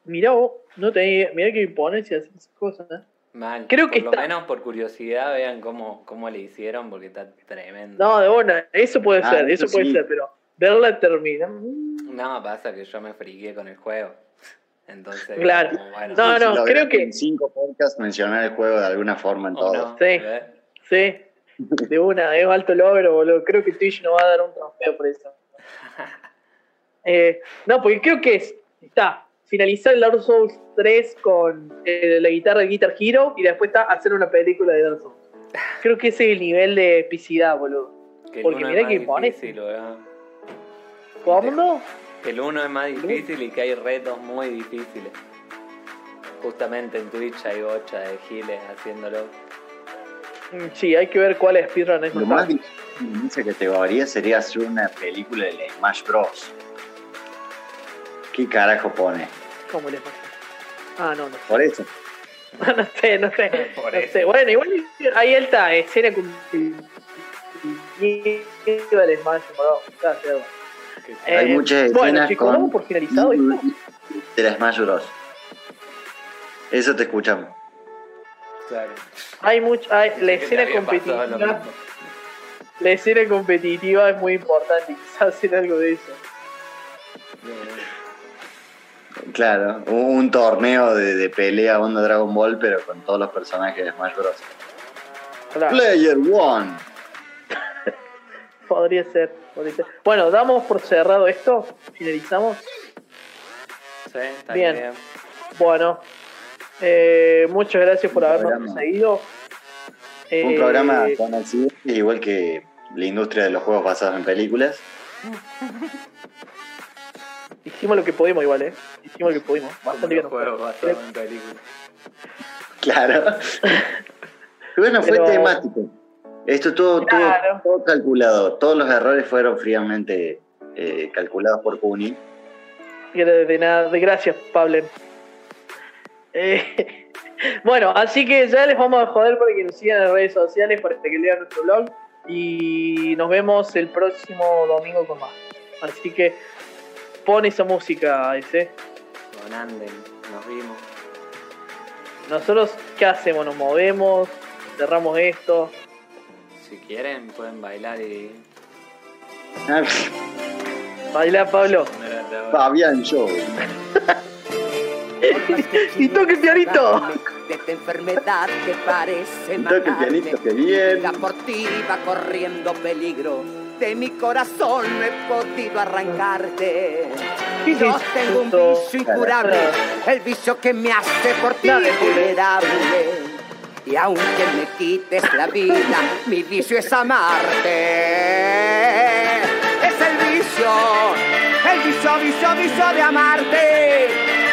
Mirá vos, no tenía, mirá que imponencia esas cosas, ¿eh? Mal. Creo que por está- lo menos por curiosidad vean cómo, cómo le hicieron porque está tremendo. No, de una, eso puede Ah, ser, eso puede ser, pero verla termina. mm, No, pasa que yo me friqué con el juego. Entonces, Claro. como, bueno, No, no, creo que- En cinco podcasts mencionar el juego de alguna forma en ¿o todo. no? Sí. ¿Ves? Sí, de una, es alto logro, boludo. Creo que Twitch nos va a dar un trofeo por eso. Eh, no, porque creo que es, está, finalizar el Dark Souls 3 con eh, la guitarra de Guitar Hero y después está hacer una película de Dark Souls. Creo que ese es el nivel de epicidad, boludo. Que el Porque es que más pone- difícil, weón. ¿Cómo? Que el uno es más difícil y que hay retos muy difíciles. Justamente en Twitch hay bocha de giles haciéndolo. Mm, Sí, hay que ver cuál es speedrun es Lo más difícil en esa categoría sería hacer una película de Smash Bros. ¿Qué carajo pone? ¿Cómo les pasa? Ah, no, no. Por eso. no sé, no sé. Por no eso. sé. Bueno, igual ahí está, bro. Está cierto. Que- Hay Eh, muchas Bueno, escenas chicos, con- damos por finalizado esto. De la Smash Bros. Eso te escuchamos. claro. Hay mucho, hay, la escena competitiva. La escena competitiva es muy importante. Quizás hacer algo de eso. Claro, un, un torneo de, de pelea onda Dragon Ball, pero con todos los personajes de Smash Bros. Claro, Player One. podría ser, podría ser. Bueno, damos por cerrado esto. Finalizamos. Sí, está Bien. bien. Bueno, eh, muchas gracias por Un habernos programa. seguido. Un Eh, programa conocido, igual que la industria de los juegos basados en películas. Hicimos lo que pudimos igual, ¿eh? Hicimos lo que pudimos. Bastante bien. En. Claro. bueno, fue Pero- temático. Esto todo, todo- Claro. todo calculado. Todos los errores fueron fríamente eh, calculados por Kuni. De, de nada, de gracias, Pablo. Eh, bueno, así que ya les vamos a joder para que nos sigan en las redes sociales, para que lean nuestro blog. Y nos vemos el próximo domingo con más. Así que pon esa música, ese. Con Anden, nos vimos. Nosotros, ¿qué hacemos? Nos movemos, cerramos esto. Si quieren, pueden bailar y Baila, Pablo. poner a la- Fabián Show. Y toque el pianito. De esta enfermedad que parece Y toque el matarme. pianito, que bien. La va corriendo peligro. De mi corazón no he podido arrancarte. ¿Qué Yo tengo un vicio incurable, el vicio que me hace por ti vulnerable. Y aunque me quites la vida, mi vicio es amarte. Es el vicio, el vicio vicio, vicio de amarte,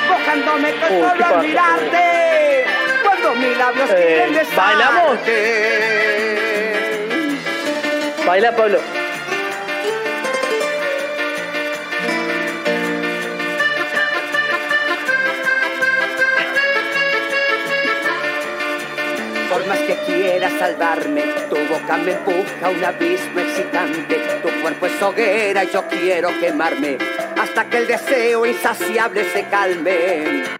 buscándome con Uy, solo pasa, mirarte, cuando mis labios Eh, quieren besarte. ¿bailamos? Baila, Pablo. Más que quieras salvarme, tu boca me empuja a un abismo excitante. Tu cuerpo es hoguera y yo quiero quemarme hasta que el deseo insaciable se calme.